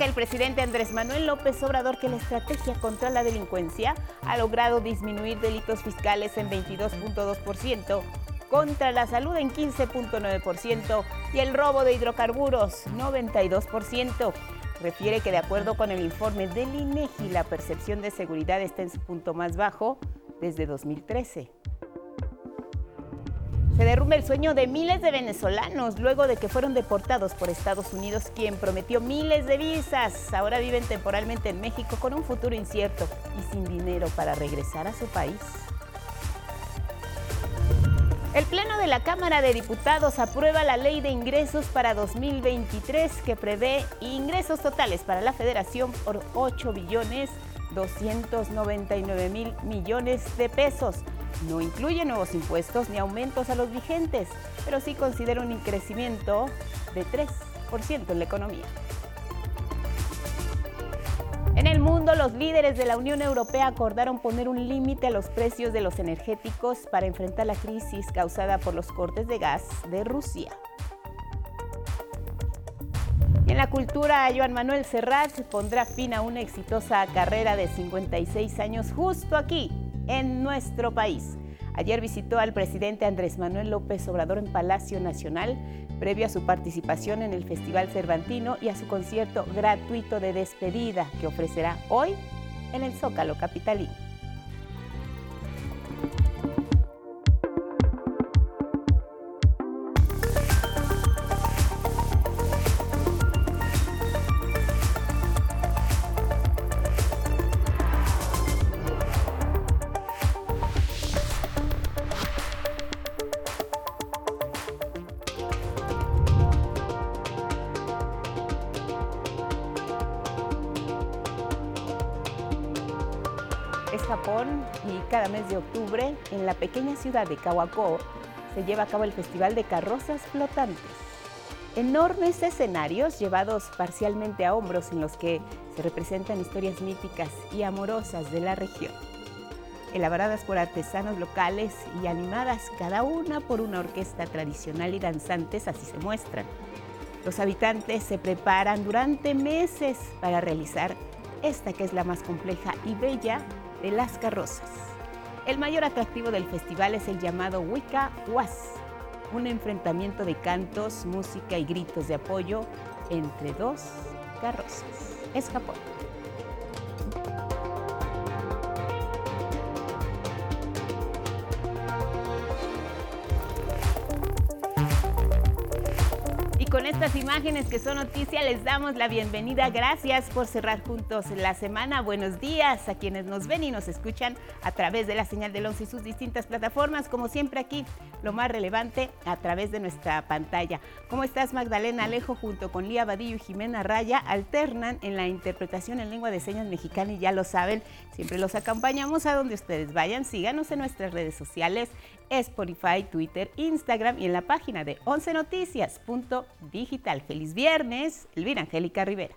Destaca el presidente Andrés Manuel López Obrador que la estrategia contra la delincuencia ha logrado disminuir delitos fiscales en 22.2%, contra la salud en 15.9% y el robo de hidrocarburos 92%. Refiere que de acuerdo con el informe del INEGI, la percepción de seguridad está en su punto más bajo desde 2013. Se derrumba el sueño de miles de venezolanos luego de que fueron deportados por Estados Unidos, quien prometió miles de visas. Ahora viven temporalmente en México con un futuro incierto y sin dinero para regresar a su país. El Pleno de la Cámara de Diputados aprueba la ley de ingresos para 2023 que prevé ingresos totales para la Federación por 8 billones 299 mil millones de pesos. No incluye nuevos impuestos ni aumentos a los vigentes, pero sí considera un crecimiento de 3% en la economía. En el mundo, los líderes de la Unión Europea acordaron poner un límite a los precios de los energéticos para enfrentar la crisis causada por los cortes de gas de Rusia. En la cultura, Joan Manuel Serrat pondrá fin a una exitosa carrera de 56 años justo aquí, en nuestro país. Ayer visitó al presidente Andrés Manuel López Obrador en Palacio Nacional, previo a su participación en el Festival Cervantino y a su concierto gratuito de despedida que ofrecerá hoy en el Zócalo Capitalino. Cada mes de octubre, en la pequeña ciudad de Cahuacó, se lleva a cabo el Festival de Carrozas Flotantes. Enormes escenarios llevados parcialmente a hombros en los que se representan historias míticas y amorosas de la región. Elaboradas por artesanos locales y animadas cada una por una orquesta tradicional y danzantes, así se muestran. Los habitantes se preparan durante meses para realizar esta que es la más compleja y bella de las carrozas. El mayor atractivo del festival es el llamado Wicca Was, un enfrentamiento de cantos, música y gritos de apoyo entre dos carrozas. Es Japón. Estas imágenes que son noticia les damos la bienvenida. Gracias por cerrar juntos la semana. Buenos días a quienes nos ven y nos escuchan a través de la señal del 11 y sus distintas plataformas. Como siempre aquí, lo más relevante a través de nuestra pantalla. ¿Cómo estás Magdalena Alejo junto con Lía Badillo y Jimena Raya? Alternan en la interpretación en lengua de señas mexicana y ya lo saben, siempre los acompañamos a donde ustedes vayan. Síganos en nuestras redes sociales, Spotify, Twitter, Instagram y en la página de 11noticias.digital. Feliz viernes, Elvira Angélica Rivera.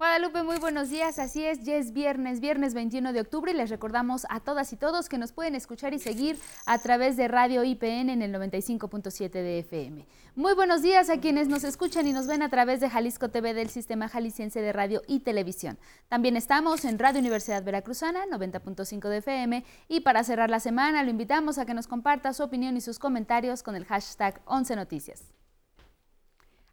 Guadalupe, muy buenos días. Así es, ya es viernes, viernes 21 de octubre y les recordamos a todas y todos que nos pueden escuchar y seguir a través de Radio IPN en el 95.7 de FM. Muy buenos días a quienes nos escuchan y nos ven a través de Jalisco TV del Sistema Jalisciense de Radio y Televisión. También estamos en Radio Universidad Veracruzana 90.5 de FM y para cerrar la semana lo invitamos a que nos comparta su opinión y sus comentarios con el hashtag 11 Noticias.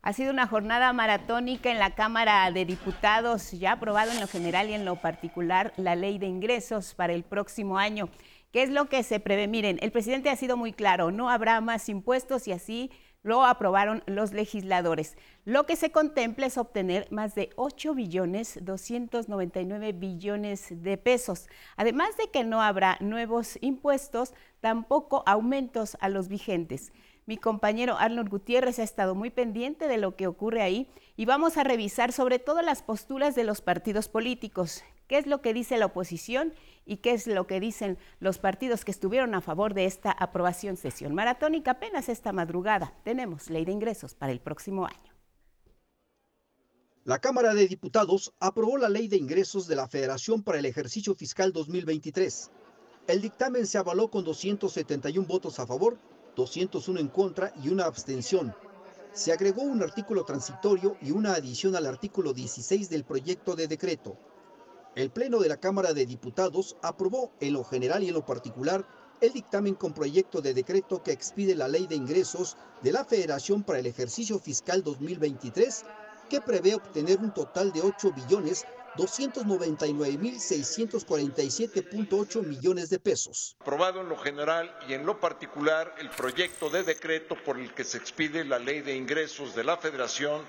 Ha sido una jornada maratónica en la Cámara de Diputados, ya aprobado en lo general y en lo particular la ley de ingresos para el próximo año. ¿Qué es lo que se prevé? Miren, el presidente ha sido muy claro, no habrá más impuestos y así lo aprobaron los legisladores. Lo que se contempla es obtener más de 8 billones 299 billones de pesos. Además de que no habrá nuevos impuestos, tampoco aumentos a los vigentes. Mi compañero Arnold Gutiérrez ha estado muy pendiente de lo que ocurre ahí y vamos a revisar sobre todo las posturas de los partidos políticos, qué es lo que dice la oposición y qué es lo que dicen los partidos que estuvieron a favor de esta aprobación sesión maratónica apenas esta madrugada. Tenemos ley de ingresos para el próximo año. La Cámara de Diputados aprobó la ley de ingresos de la Federación para el ejercicio fiscal 2023. El dictamen se avaló con 271 votos a favor 201 en contra y una abstención. se agregó un artículo transitorio y una adición al artículo 16 del proyecto de decreto. El Pleno de la Cámara de Diputados aprobó en lo general y en lo particular el dictamen con proyecto de decreto que expide la Ley de Ingresos de la Federación para el ejercicio fiscal 2023, que prevé obtener un total de 8 billones 299.647.8 millones de pesos. Aprobado en lo general y en lo particular el proyecto de decreto por el que se expide la Ley de Ingresos de la Federación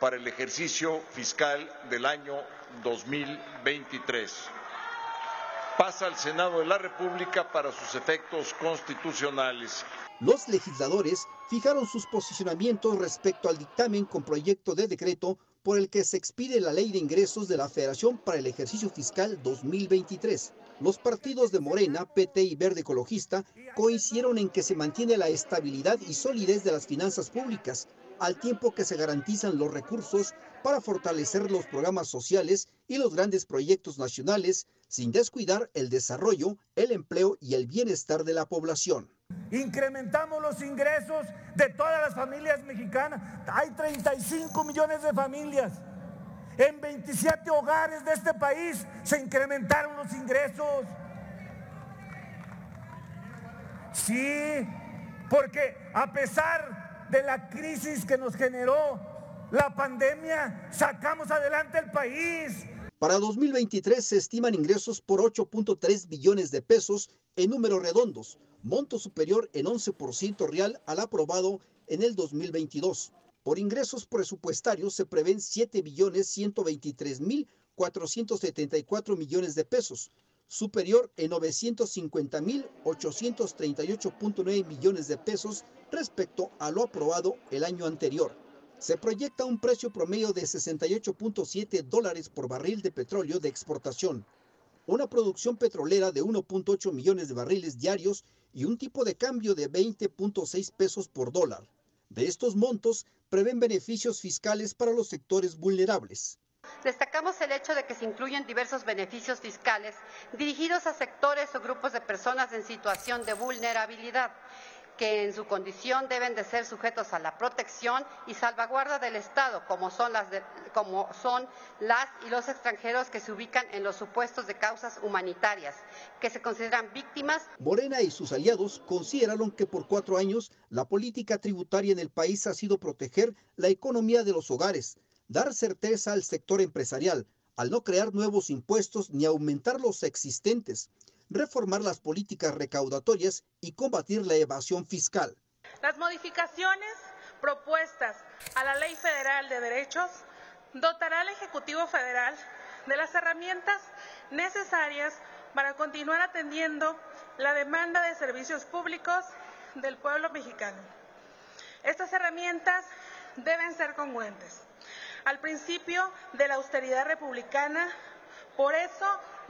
para el ejercicio fiscal del año 2023. Pasa al Senado de la República para sus efectos constitucionales. Los legisladores fijaron sus posicionamientos respecto al dictamen con proyecto de decreto por el que se expide la Ley de Ingresos de la Federación para el ejercicio fiscal 2023. Los partidos de Morena, PT y Verde Ecologista coincidieron en que se mantiene la estabilidad y solidez de las finanzas públicas, al tiempo que se garantizan los recursos para fortalecer los programas sociales y los grandes proyectos nacionales, sin descuidar el desarrollo, el empleo y el bienestar de la población. Incrementamos los ingresos de todas las familias mexicanas. Hay 35 millones de familias. En 27 hogares de este país se incrementaron los ingresos. Sí, porque a pesar de la crisis que nos generó la pandemia, sacamos adelante el país. Para 2023 se estiman ingresos por 8.3 billones de pesos en números redondos, monto superior en 11% real al aprobado en el 2022. Por ingresos presupuestarios se prevén 7 billones 123 mil 474 millones de pesos, superior en 950 mil 838.9 millones de pesos respecto a lo aprobado el año anterior. Se proyecta un precio promedio de 68.7 dólares por barril de petróleo de exportación, una producción petrolera de 1.8 millones de barriles diarios y un tipo de cambio de 20.6 pesos por dólar. De estos montos, prevén beneficios fiscales para los sectores vulnerables. Destacamos el hecho de que se incluyen diversos beneficios fiscales dirigidos a sectores o grupos de personas en situación de vulnerabilidad que en su condición deben de ser sujetos a la protección y salvaguarda del Estado, como son las, como son las y los extranjeros que se ubican en los supuestos de causas humanitarias, que se consideran víctimas. Morena y sus aliados consideraron que por cuatro años la política tributaria en el país ha sido proteger la economía de los hogares, dar certeza al sector empresarial, al no crear nuevos impuestos ni aumentar los existentes reformar las políticas recaudatorias y combatir la evasión fiscal. Las modificaciones propuestas a la Ley Federal de Derechos dotará al Ejecutivo Federal de las herramientas necesarias para continuar atendiendo la demanda de servicios públicos del pueblo mexicano. Estas herramientas deben ser congruentes al principio de la austeridad republicana por eso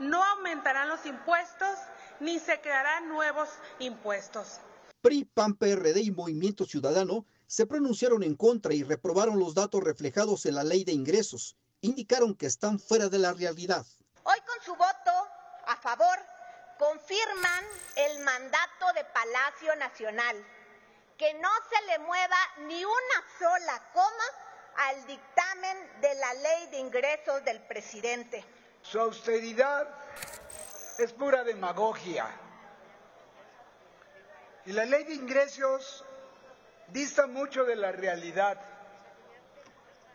no aumentarán los impuestos ni se crearán nuevos impuestos. PRI, PAN, PRD y Movimiento Ciudadano se pronunciaron en contra y reprobaron los datos reflejados en la ley de ingresos. Indicaron que están fuera de la realidad. Hoy con su voto a favor confirman el mandato de Palacio Nacional, que no se le mueva ni una sola coma al dictamen de la ley de ingresos del presidente. Su austeridad es pura demagogia. Y la ley de ingresos dista mucho de la realidad.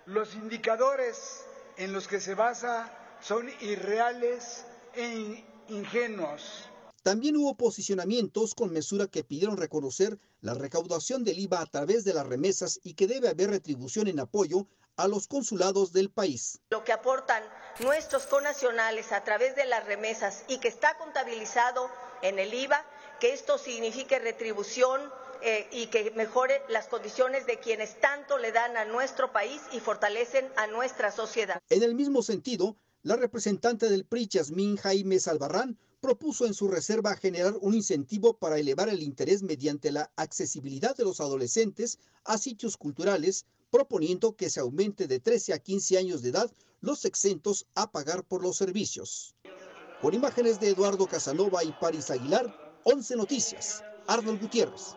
Los indicadores en los que se basa son irreales e ingenuos. También hubo posicionamientos con mesura que pidieron reconocer la recaudación del IVA a través de las remesas y que debe haber retribución en apoyo a los consulados del país. Lo que aportan nuestros conacionales a través de las remesas y que está contabilizado en el IVA, que esto signifique retribución eh, y que mejore las condiciones de quienes tanto le dan a nuestro país y fortalecen a nuestra sociedad. En el mismo sentido, la representante del PRI, Yasmín Jaime Salvarrán, propuso en su reserva generar un incentivo para elevar el interés mediante la accesibilidad de los adolescentes a sitios culturales, proponiendo que se aumente de 13 a 15 años de edad los exentos a pagar por los servicios. Con imágenes de Eduardo Casanova y Paris Aguilar, 11 Noticias, Arnold Gutiérrez.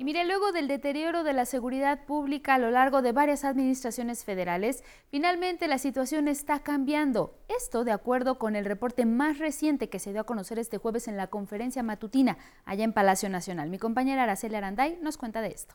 Y mire, luego del deterioro de la seguridad pública a lo largo de varias administraciones federales, finalmente la situación está cambiando. Esto de acuerdo con el reporte más reciente que se dio a conocer este jueves en la conferencia matutina allá en Palacio Nacional. Mi compañera Araceli Aranday nos cuenta de esto.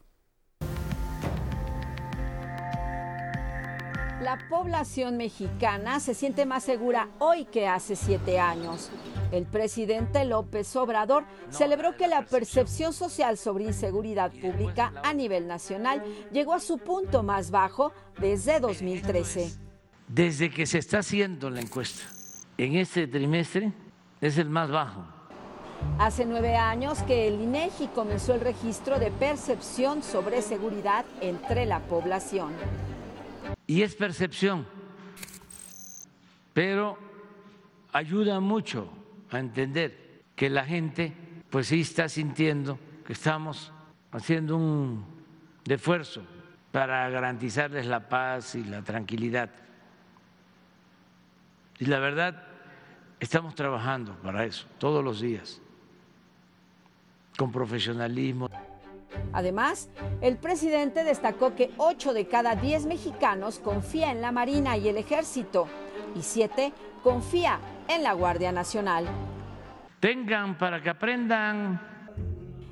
La población mexicana se siente más segura hoy que hace siete años. El presidente López Obrador celebró que la percepción social sobre inseguridad pública a nivel nacional llegó a su punto más bajo desde 2013. Desde que se está haciendo la encuesta, en este trimestre es el más bajo. Hace nueve años que el INEGI comenzó el registro de percepción sobre seguridad entre la población. Y es percepción, pero ayuda mucho a entender que la gente pues sí está sintiendo que estamos haciendo un esfuerzo para garantizarles la paz y la tranquilidad. Y la verdad, estamos trabajando para eso todos los días, con profesionalismo. Además, el presidente destacó que 8 de cada 10 mexicanos confía en la Marina y el Ejército y 7 confía en la Guardia Nacional. Tengan para que aprendan.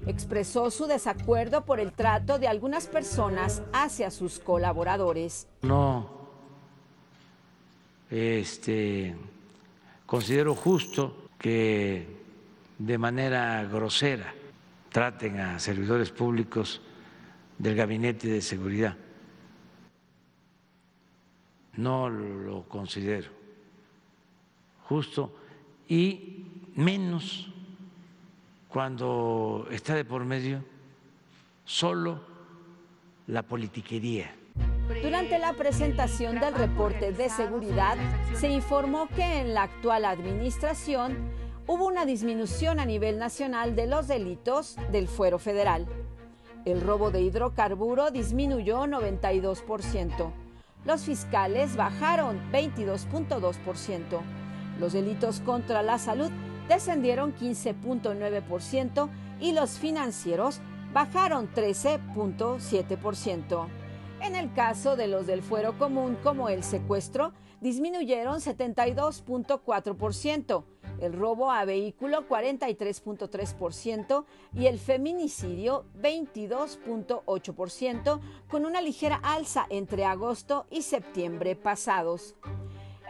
Expresó su desacuerdo por el trato de algunas personas hacia sus colaboradores. No, este, considero justo que de manera grosera traten a servidores públicos del Gabinete de Seguridad. No lo considero justo y menos cuando está de por medio solo la politiquería. Durante la presentación del reporte de seguridad, se informó que en la actual administración hubo una disminución a nivel nacional de los delitos del fuero federal. El robo de hidrocarburo disminuyó 92%. Los fiscales bajaron 22.2%. Los delitos contra la salud descendieron 15.9% y los financieros bajaron 13.7%. En el caso de los del fuero común como el secuestro, disminuyeron 72.4%, el robo a vehículo 43.3% y el feminicidio 22.8%, con una ligera alza entre agosto y septiembre pasados.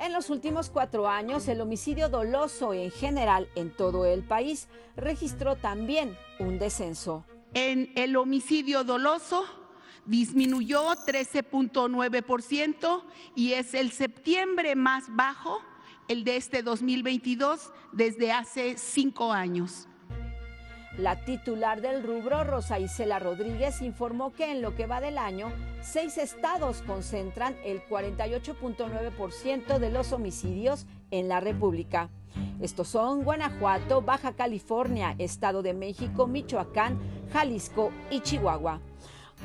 En los últimos cuatro años, el homicidio doloso en general en todo el país registró también un descenso. En el homicidio doloso disminuyó 13.9% y es el septiembre más bajo, el de este 2022, desde hace cinco años. La titular del rubro, Rosa Isela Rodríguez, informó que en lo que va del año, seis estados concentran el 48.9% de los homicidios en la República. Estos son Guanajuato, Baja California, Estado de México, Michoacán, Jalisco y Chihuahua.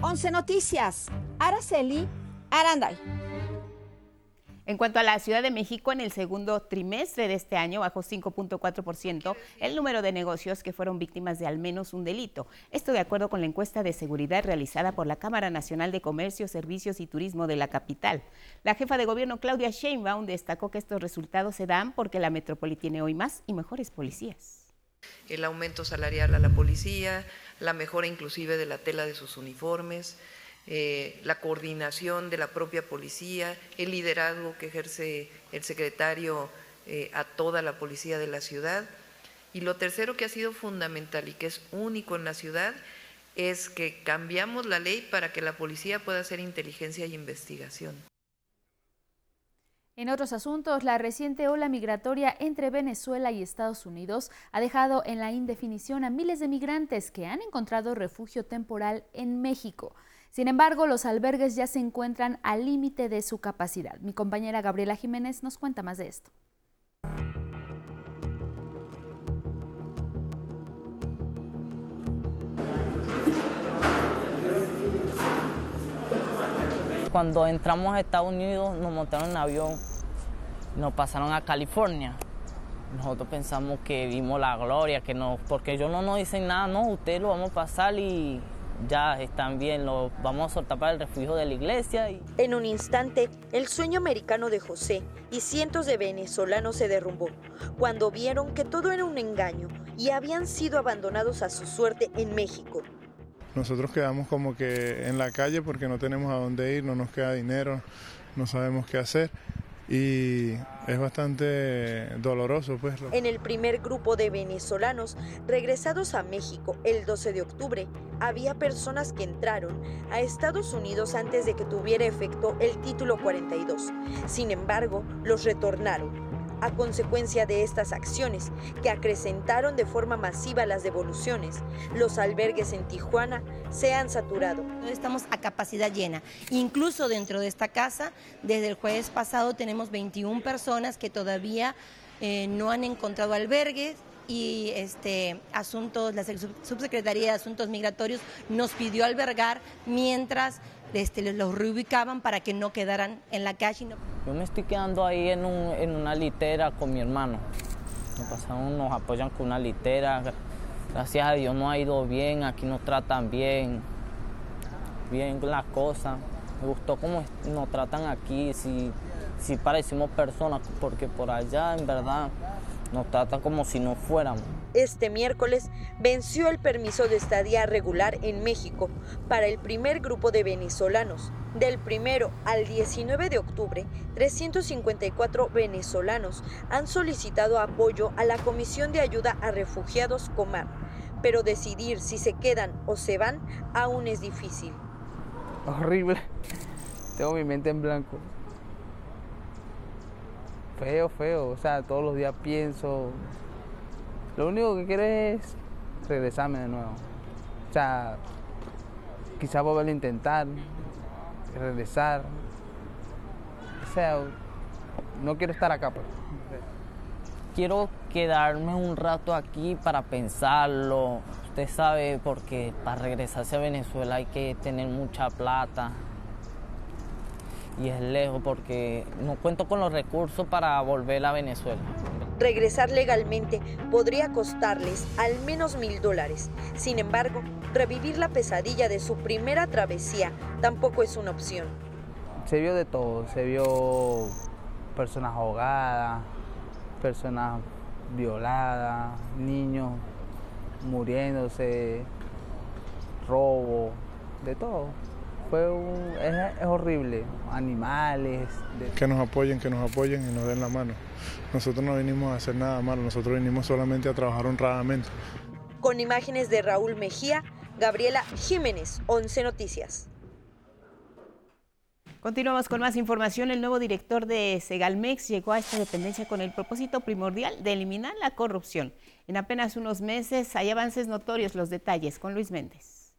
11 Noticias, Araceli Aranday. En cuanto a la Ciudad de México, en el segundo trimestre de este año bajó 5.4% el número de negocios que fueron víctimas de al menos un delito. Esto de acuerdo con la encuesta de seguridad realizada por la Cámara Nacional de Comercio, Servicios y Turismo de la capital. La jefa de gobierno Claudia Sheinbaum destacó que estos resultados se dan porque la metrópoli tiene hoy más y mejores policías. El aumento salarial a la policía, la mejora inclusive de la tela de sus uniformes, eh, la coordinación de la propia policía, el liderazgo que ejerce el secretario eh, a toda la policía de la ciudad. Y lo tercero que ha sido fundamental y que es único en la ciudad es que cambiamos la ley para que la policía pueda hacer inteligencia y investigación. En otros asuntos, la reciente ola migratoria entre Venezuela y Estados Unidos ha dejado en la indefinición a miles de migrantes que han encontrado refugio temporal en México. Sin embargo, los albergues ya se encuentran al límite de su capacidad. Mi compañera Gabriela Jiménez nos cuenta más de esto. Cuando entramos a Estados Unidos nos montaron en avión, nos pasaron a California. Nosotros pensamos que vimos la gloria, que no, porque ellos no nos dicen nada, no, ustedes lo vamos a pasar y ya están bien, los vamos a soltar para el refugio de la iglesia. Y... En un instante, el sueño americano de José y cientos de venezolanos se derrumbó cuando vieron que todo era un engaño y habían sido abandonados a su suerte en México. Nosotros quedamos como que en la calle porque no tenemos a dónde ir, no nos queda dinero, no sabemos qué hacer y es bastante doloroso pues. En el primer grupo de venezolanos regresados a México el 12 de octubre, había personas que entraron a Estados Unidos antes de que tuviera efecto el título 42. Sin embargo, los retornaron a consecuencia de estas acciones que acrecentaron de forma masiva las devoluciones, los albergues en Tijuana se han saturado. Estamos a capacidad llena. Incluso dentro de esta casa, desde el jueves pasado tenemos 21 personas que todavía eh, no han encontrado albergues, y este asuntos la subsecretaría de asuntos migratorios nos pidió albergar mientras este, los reubicaban para que no quedaran en la calle. Yo me estoy quedando ahí en, un, en una litera con mi hermano. Nos, nos apoyan con una litera. Gracias a Dios no ha ido bien, aquí nos tratan bien, bien las cosas. Me gustó cómo nos tratan aquí, si, si parecimos personas, porque por allá en verdad nos tratan como si no fuéramos. Este miércoles venció el permiso de estadía regular en México para el primer grupo de venezolanos. Del primero al 19 de octubre, 354 venezolanos han solicitado apoyo a la Comisión de Ayuda a Refugiados Comar, pero decidir si se quedan o se van aún es difícil. Horrible. Tengo mi mente en blanco feo, feo. O sea, todos los días pienso. Lo único que quiero es regresarme de nuevo. O sea, quizás volver a intentar, regresar. O sea, no quiero estar acá. Pues. Quiero quedarme un rato aquí para pensarlo. Usted sabe, porque para regresarse a Venezuela hay que tener mucha plata y es lejos porque no cuento con los recursos para volver a Venezuela. Regresar legalmente podría costarles al menos mil dólares. Sin embargo, revivir la pesadilla de su primera travesía tampoco es una opción. Se vio de todo, se vio personas ahogadas, personas violadas, niños muriéndose, robo, de todo fue un, es, horrible, animales. Que nos apoyen, que nos apoyen y nos den la mano. Nosotros no venimos a hacer nada malo, nosotros venimos solamente a trabajar honradamente. Con imágenes de Raúl Mejía, Gabriela Jiménez, 11 Noticias. Continuamos con más información. El nuevo director de Segalmex llegó a esta dependencia con el propósito primordial de eliminar la corrupción. En apenas unos meses hay avances notorios. Los detalles con Luis Méndez.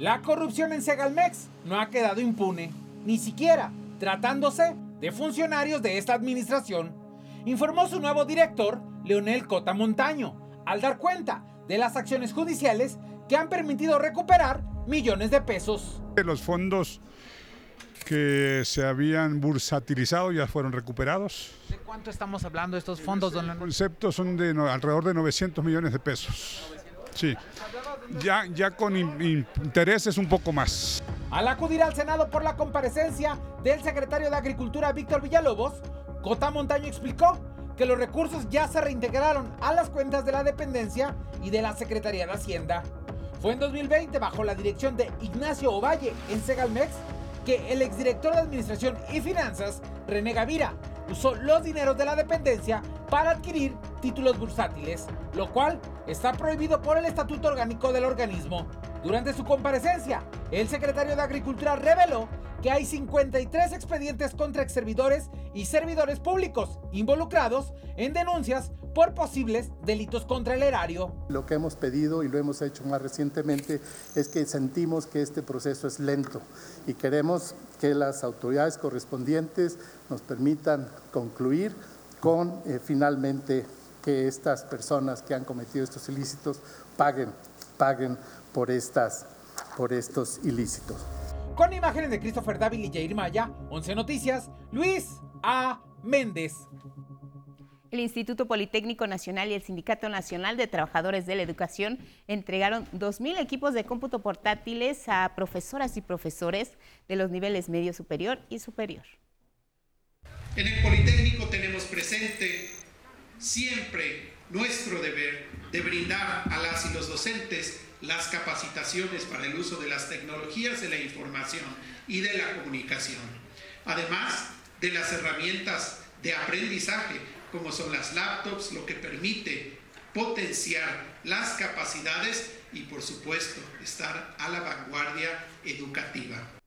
La corrupción en Segalmex no ha quedado impune, ni siquiera tratándose de funcionarios de esta administración, informó su nuevo director, Leonel Cota Montaño, al dar cuenta de las acciones judiciales que han permitido recuperar millones de pesos. Los fondos que se habían bursatilizado ya fueron recuperados. ¿De cuánto estamos hablando de estos fondos, don Los conceptos son de alrededor de 900 millones de pesos. Sí ya, ya con intereses un poco más. Al acudir al Senado por la comparecencia del secretario de Agricultura Víctor Villalobos, Cota Montaño explicó que los recursos ya se reintegraron a las cuentas de la dependencia y de la Secretaría de Hacienda. Fue en 2020, bajo la dirección de Ignacio Ovalle en Segalmex, que el exdirector de Administración y Finanzas, René Gavira, usó los dineros de la dependencia para adquirir títulos bursátiles, lo cual está prohibido por el Estatuto Orgánico del organismo. Durante su comparecencia, el secretario de Agricultura reveló que hay 53 expedientes contra ex servidores y servidores públicos involucrados en denuncias por posibles delitos contra el erario. Lo que hemos pedido y lo hemos hecho más recientemente es que sentimos que este proceso es lento y queremos que las autoridades correspondientes nos permitan concluir con eh, finalmente que estas personas que han cometido estos ilícitos paguen, paguen por, estas, por estos ilícitos. Con imágenes de Christopher Dávila y Jair Maya, 11 Noticias, Luis A. Méndez. El Instituto Politécnico Nacional y el Sindicato Nacional de Trabajadores de la Educación entregaron 2.000 equipos de cómputo portátiles a profesoras y profesores de los niveles medio superior y superior. En el Politécnico tenemos presente siempre nuestro deber de brindar a las y los docentes las capacitaciones para el uso de las tecnologías de la información y de la comunicación, además de las herramientas de aprendizaje como son las laptops, lo que permite potenciar las capacidades y por supuesto estar a la vanguardia educativa.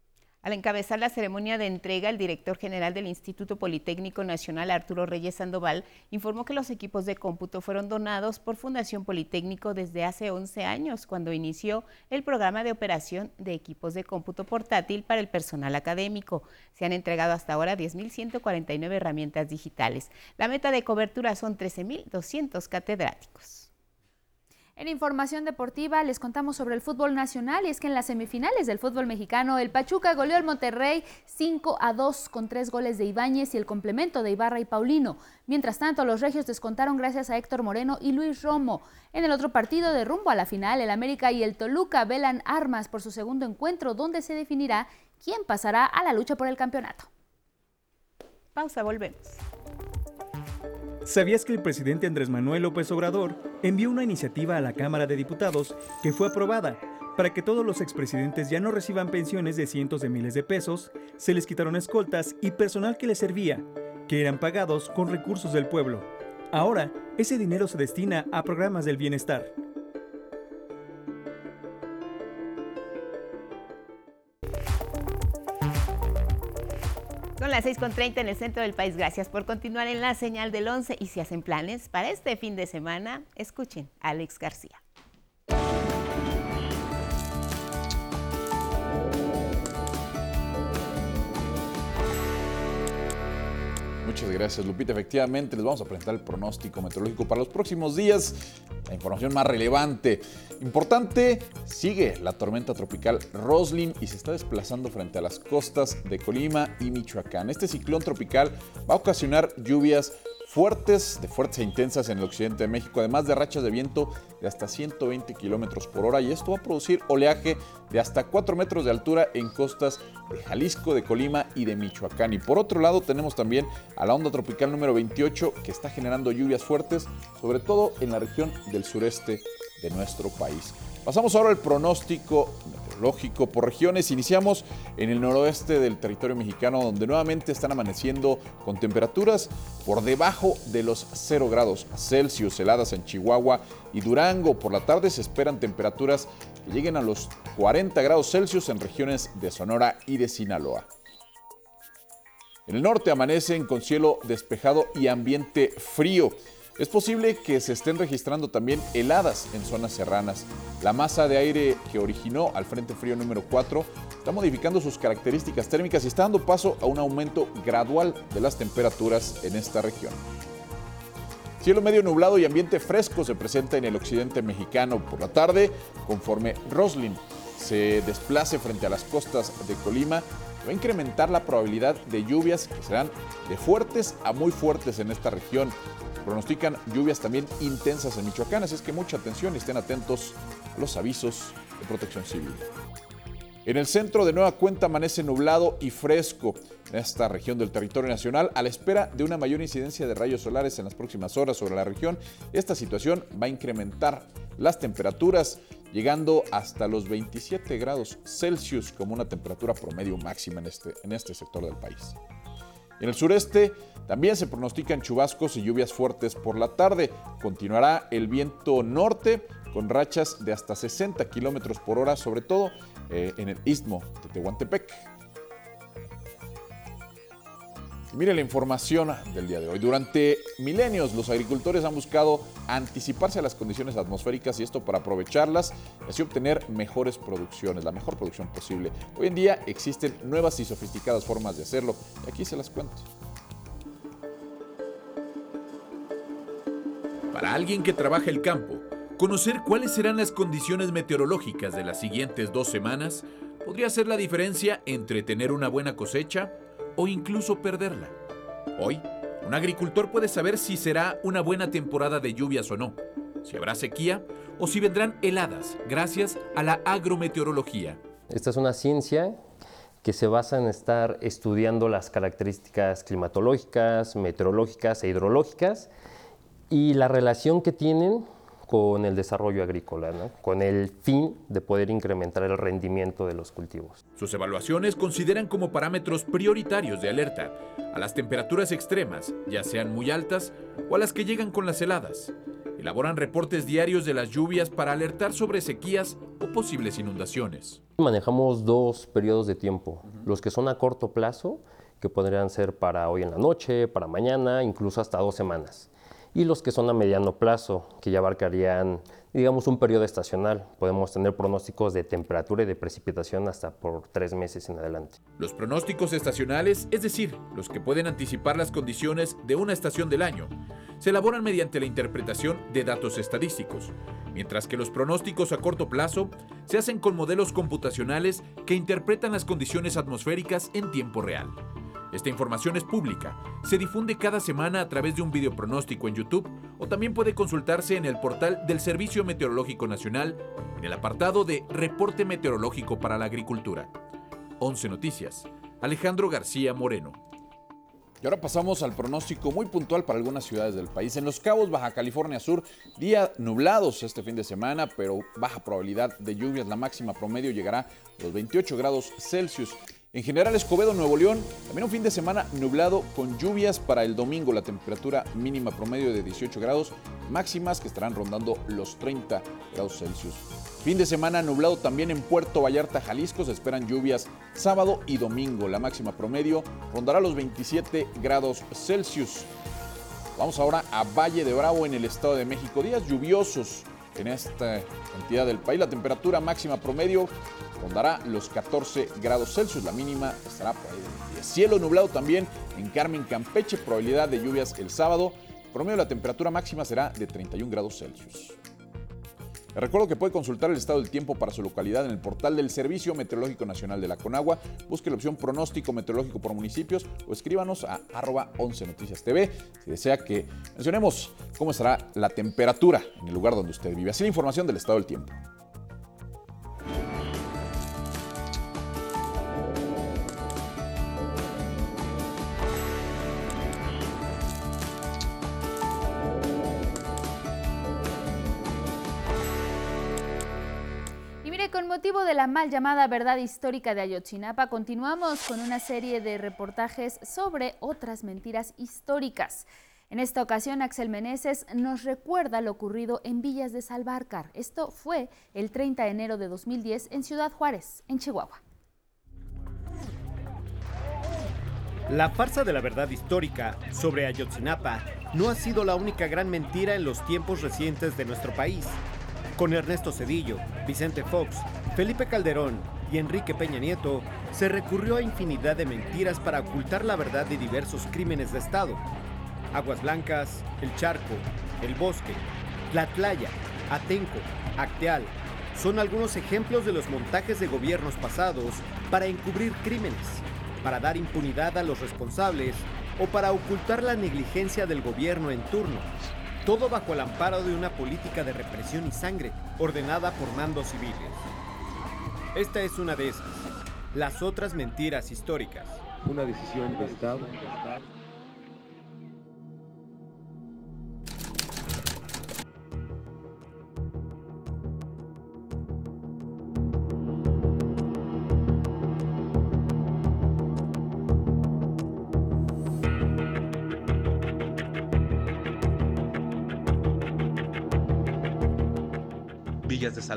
Al encabezar la ceremonia de entrega, el director general del Instituto Politécnico Nacional, Arturo Reyes Sandoval, informó que los equipos de cómputo fueron donados por Fundación Politécnico desde hace 11 años, cuando inició el programa de operación de equipos de cómputo portátil para el personal académico. Se han entregado hasta ahora 10.149 herramientas digitales. La meta de cobertura son 13.200 catedráticos. En información deportiva les contamos sobre el fútbol nacional y es que en las semifinales del fútbol mexicano el Pachuca goleó al Monterrey 5 a 2 con tres goles de Ibáñez y el complemento de Ibarra y Paulino. Mientras tanto, los regios descontaron gracias a Héctor Moreno y Luis Romo. En el otro partido de rumbo a la final, el América y el Toluca velan armas por su segundo encuentro donde se definirá quién pasará a la lucha por el campeonato. Pausa, volvemos. ¿Sabías que el presidente Andrés Manuel López Obrador envió una iniciativa a la Cámara de Diputados que fue aprobada para que todos los expresidentes ya no reciban pensiones de cientos de miles de pesos, se les quitaron escoltas y personal que les servía, que eran pagados con recursos del pueblo. Ahora, ese dinero se destina a programas del bienestar. Son las 6.30 en el centro del país. Gracias por continuar en la señal del 11 y si hacen planes para este fin de semana, escuchen a Alex García. Muchas gracias, Lupita. Efectivamente, les vamos a presentar el pronóstico meteorológico para los próximos días. La información más relevante. Importante, sigue la tormenta tropical Roslin y se está desplazando frente a las costas de Colima y Michoacán. Este ciclón tropical va a ocasionar lluvias fuertes, de fuertes e intensas en el occidente de México, además de rachas de viento de hasta 120 kilómetros por hora. Y esto va a producir oleaje de hasta 4 metros de altura en costas de Jalisco, de Colima y de Michoacán. Y por otro lado, tenemos también a la onda tropical número 28 que está generando lluvias fuertes, sobre todo en la región del sureste de nuestro país. Pasamos ahora al pronóstico meteorológico por regiones. Iniciamos en el noroeste del territorio mexicano, donde nuevamente están amaneciendo con temperaturas por debajo de los 0 grados Celsius, heladas en Chihuahua y Durango. Por la tarde se esperan temperaturas que lleguen a los 40 grados Celsius en regiones de Sonora y de Sinaloa. En el norte amanecen con cielo despejado y ambiente frío. Es posible que se estén registrando también heladas en zonas serranas. La masa de aire que originó al Frente Frío número 4 está modificando sus características térmicas y está dando paso a un aumento gradual de las temperaturas en esta región. Cielo medio nublado y ambiente fresco se presenta en el occidente mexicano por la tarde, conforme Roslin se desplace frente a las costas de Colima, va a incrementar la probabilidad de lluvias que serán de fuertes a muy fuertes en esta región pronostican lluvias también intensas en Michoacán, así es que mucha atención y estén atentos a los avisos de protección civil. En el centro de nueva cuenta amanece nublado y fresco en esta región del territorio nacional a la espera de una mayor incidencia de rayos solares en las próximas horas sobre la región. Esta situación va a incrementar las temperaturas llegando hasta los 27 grados Celsius como una temperatura promedio máxima en este, en este sector del país. En el sureste también se pronostican chubascos y lluvias fuertes por la tarde. Continuará el viento norte con rachas de hasta 60 kilómetros por hora, sobre todo eh, en el istmo de Tehuantepec. Mire la información del día de hoy. Durante milenios los agricultores han buscado anticiparse a las condiciones atmosféricas y esto para aprovecharlas y así obtener mejores producciones, la mejor producción posible. Hoy en día existen nuevas y sofisticadas formas de hacerlo y aquí se las cuento. Para alguien que trabaja el campo, conocer cuáles serán las condiciones meteorológicas de las siguientes dos semanas podría ser la diferencia entre tener una buena cosecha o incluso perderla. Hoy, un agricultor puede saber si será una buena temporada de lluvias o no, si habrá sequía o si vendrán heladas gracias a la agrometeorología. Esta es una ciencia que se basa en estar estudiando las características climatológicas, meteorológicas e hidrológicas y la relación que tienen con el desarrollo agrícola, con el fin de poder incrementar el rendimiento de los cultivos. Sus evaluaciones consideran como parámetros prioritarios de alerta a las temperaturas extremas, ya sean muy altas o a las que llegan con las heladas. Elaboran reportes diarios de las lluvias para alertar sobre sequías o posibles inundaciones. Manejamos dos periodos de tiempo, los que son a corto plazo, que podrían ser para hoy en la noche, para mañana, incluso hasta dos semanas y los que son a mediano plazo, que ya abarcarían, digamos, un periodo estacional. Podemos tener pronósticos de temperatura y de precipitación hasta por tres meses en adelante. Los pronósticos estacionales, es decir, los que pueden anticipar las condiciones de una estación del año, se elaboran mediante la interpretación de datos estadísticos, mientras que los pronósticos a corto plazo se hacen con modelos computacionales que interpretan las condiciones atmosféricas en tiempo real. Esta información es pública, se difunde cada semana a través de un video pronóstico en YouTube o también puede consultarse en el portal del Servicio Meteorológico Nacional en el apartado de Reporte Meteorológico para la Agricultura. 11 Noticias. Alejandro García Moreno. Y ahora pasamos al pronóstico muy puntual para algunas ciudades del país. En Los Cabos, Baja California Sur, día nublados este fin de semana, pero baja probabilidad de lluvias. La máxima promedio llegará a los 28 grados Celsius. En general, Escobedo, Nuevo León, también un fin de semana nublado con lluvias para el domingo. La temperatura mínima promedio de 18 grados, máximas que estarán rondando los 30 grados Celsius. Fin de semana nublado también en Puerto Vallarta, Jalisco. Se esperan lluvias sábado y domingo. La máxima promedio rondará los 27 grados Celsius. Vamos ahora a Valle de Bravo en el Estado de México. Días lluviosos en esta entidad del país. La temperatura máxima promedio rondará los 14 grados Celsius. La mínima estará por ahí de Cielo nublado también en Carmen, Campeche. Probabilidad de lluvias el sábado. promedio la temperatura máxima será de 31 grados Celsius. Les recuerdo que puede consultar el estado del tiempo para su localidad en el portal del Servicio Meteorológico Nacional de la Conagua. Busque la opción pronóstico meteorológico por municipios o escríbanos a arroba 11 Noticias TV si desea que mencionemos cómo estará la temperatura en el lugar donde usted vive. Así la información del estado del tiempo. De la mal llamada verdad histórica de Ayotzinapa, continuamos con una serie de reportajes sobre otras mentiras históricas. En esta ocasión, Axel Meneses nos recuerda lo ocurrido en Villas de Salvarcar. Esto fue el 30 de enero de 2010 en Ciudad Juárez, en Chihuahua. La farsa de la verdad histórica sobre Ayotzinapa no ha sido la única gran mentira en los tiempos recientes de nuestro país. Con Ernesto Cedillo, Vicente Fox, Felipe Calderón y Enrique Peña Nieto, se recurrió a infinidad de mentiras para ocultar la verdad de diversos crímenes de Estado. Aguas Blancas, El Charco, El Bosque, Tlatlaya, Atenco, Acteal, son algunos ejemplos de los montajes de gobiernos pasados para encubrir crímenes, para dar impunidad a los responsables o para ocultar la negligencia del gobierno en turno. Todo bajo el amparo de una política de represión y sangre ordenada por mandos civiles. Esta es una de esas. Las otras mentiras históricas. Una decisión de Estado.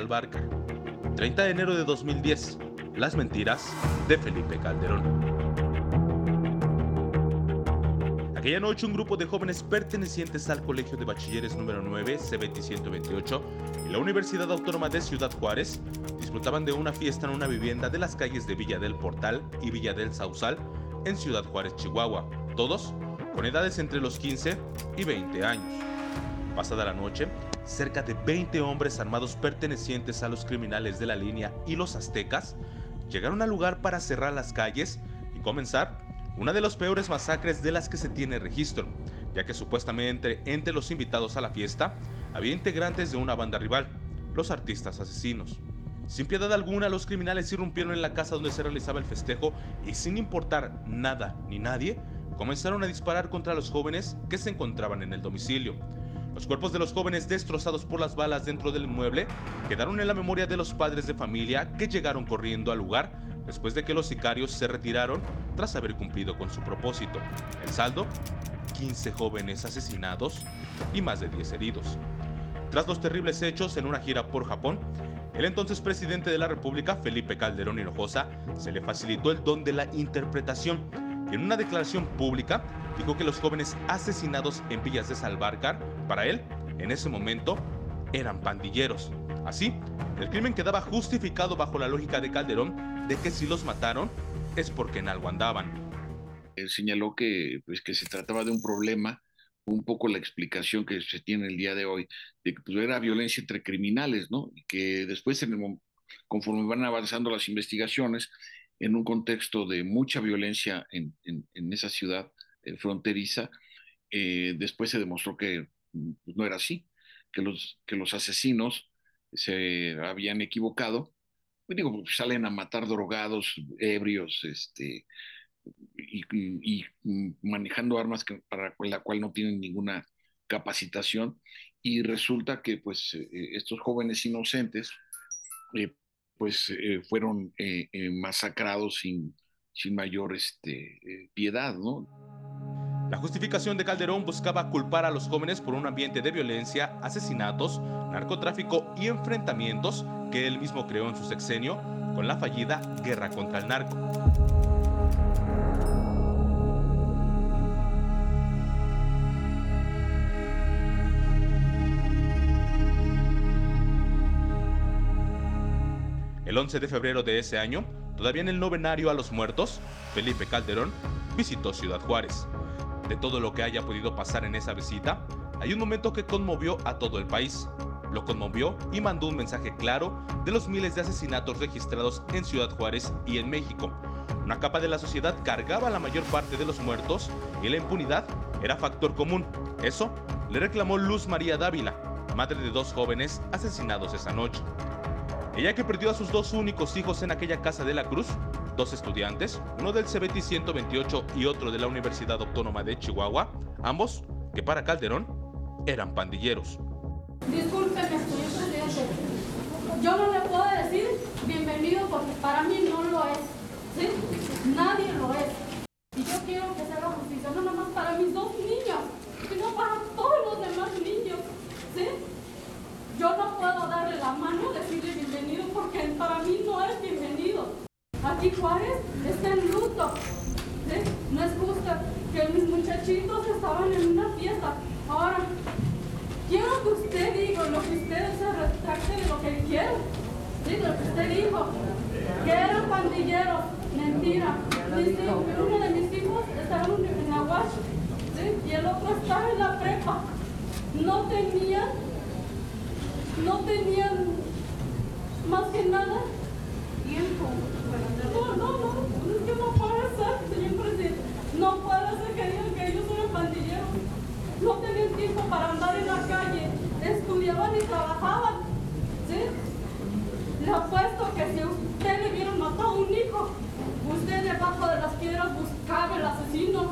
Salvarca. 30 de enero de 2010. Las mentiras de Felipe Calderón. Aquella noche un grupo de jóvenes pertenecientes al Colegio de Bachilleres número 9, CBT 128, y la Universidad Autónoma de Ciudad Juárez disfrutaban de una fiesta en una vivienda de las calles de Villa del Portal y Villa del Sausal en Ciudad Juárez, Chihuahua, todos con edades entre los 15 y 20 años. Pasada la noche, cerca de 20 hombres armados pertenecientes a los criminales de la línea y los aztecas llegaron al lugar para cerrar las calles y comenzar una de las peores masacres de las que se tiene registro, ya que supuestamente entre los invitados a la fiesta había integrantes de una banda rival, los artistas asesinos. Sin piedad alguna, los criminales irrumpieron en la casa donde se realizaba el festejo y sin importar nada ni nadie, comenzaron a disparar contra los jóvenes que se encontraban en el domicilio. Los cuerpos de los jóvenes destrozados por las balas dentro del inmueble quedaron en la memoria de los padres de familia que llegaron corriendo al lugar después de que los sicarios se retiraron tras haber cumplido con su propósito. El saldo, 15 jóvenes asesinados y más de 10 heridos. Tras los terribles hechos en una gira por Japón, el entonces presidente de la República, Felipe Calderón Hinojosa, se le facilitó el don de la interpretación en una declaración pública dijo que los jóvenes asesinados en Villas de Salvarcar, para él, en ese momento, eran pandilleros. Así, el crimen quedaba justificado bajo la lógica de Calderón de que si los mataron es porque en algo andaban. Él señaló que, pues, que se trataba de un problema, un poco la explicación que se tiene el día de hoy, de que pues, era violencia entre criminales, ¿no? Y que después, conforme van avanzando las investigaciones, en un contexto de mucha violencia en, en, esa ciudad eh, fronteriza, eh, después se demostró que pues, no era así, que los, que los asesinos se habían equivocado, pues, digo, pues, salen a matar drogados, ebrios, este, y, manejando armas para la cual no tienen ninguna capacitación, y resulta que pues eh, estos jóvenes inocentes pues eh, fueron eh, eh, masacrados sin, sin mayor este, piedad, ¿no? La justificación de Calderón buscaba culpar a los jóvenes por un ambiente de violencia, asesinatos, narcotráfico y enfrentamientos que él mismo creó en su sexenio con la fallida guerra contra el narco. El 11 de febrero de ese año, todavía en el novenario a los muertos, Felipe Calderón visitó Ciudad Juárez. De todo lo que haya podido pasar en esa visita, hay un momento que conmovió a todo el país. Lo conmovió y mandó un mensaje claro de los miles de asesinatos registrados en Ciudad Juárez y en México. Una capa de la sociedad cargaba la mayor parte de los muertos y la impunidad era factor común. Eso le reclamó Luz María Dávila, madre de dos jóvenes asesinados esa noche. Ella que perdió a sus dos únicos hijos en aquella casa de la Cruz, dos estudiantes, uno del CBT 128 y otro de la Universidad Autónoma de Chihuahua, ambos, que para Calderón, eran pandilleros. Discúlpeme, señor presidente. Yo no le puedo decir bienvenido porque para mí no lo es. Nadie lo es. Y yo quiero que se haga justicia, no nomás para mis dos niños, sino para todos los demás niños. ¿sí? Yo no puedo darle la mano, decirle porque para mí no es bienvenido. Aquí Juárez está en luto. No es justo que mis muchachitos estaban en una fiesta. Ahora, quiero que usted diga lo que usted se retracte de lo que quiere. ¿sí? Lo que usted dijo, que eran pandilleros. Mentira. uno de mis hijos estaba en Aguas ¿sí? y el otro estaba en la prepa. No tenía no tenían más que nada tiempo. No, no, no, es que no puede ser, señor presidente. No puede ser que digan que ellos eran pandilleros. No tenían tiempo para andar en la calle, estudiaban y trabajaban. ¿sí? Le apuesto que si usted le hubiera matado a un hijo, usted debajo de las piedras buscaba el asesino,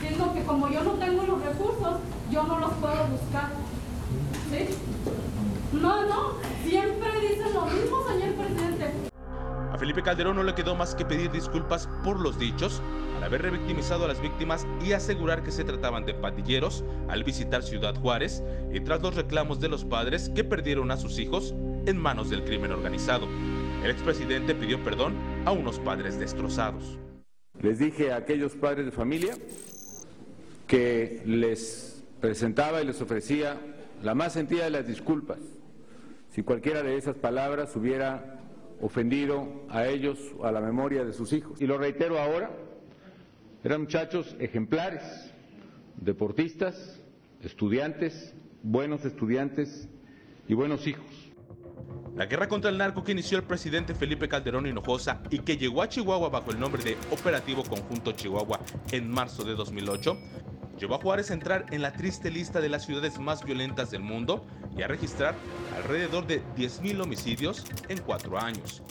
siendo que como yo no tengo los recursos, yo no los puedo buscar. ¿sí? No, no, siempre dicen lo mismo, señor presidente. A Felipe Calderón no le quedó más que pedir disculpas por los dichos, al haber revictimizado a las víctimas y asegurar que se trataban de patilleros al visitar Ciudad Juárez y tras los reclamos de los padres que perdieron a sus hijos en manos del crimen organizado. El expresidente pidió perdón a unos padres destrozados. Les dije a aquellos padres de familia que les presentaba y les ofrecía la más sentida de las disculpas si cualquiera de esas palabras hubiera ofendido a ellos o a la memoria de sus hijos. Y lo reitero ahora, eran muchachos ejemplares, deportistas, estudiantes, buenos estudiantes y buenos hijos. La guerra contra el narco que inició el presidente Felipe Calderón Hinojosa y que llegó a Chihuahua bajo el nombre de Operativo Conjunto Chihuahua en marzo de 2008, llevó a Juárez a entrar en la triste lista de las ciudades más violentas del mundo y a registrar alrededor de 10.000 homicidios en cuatro años.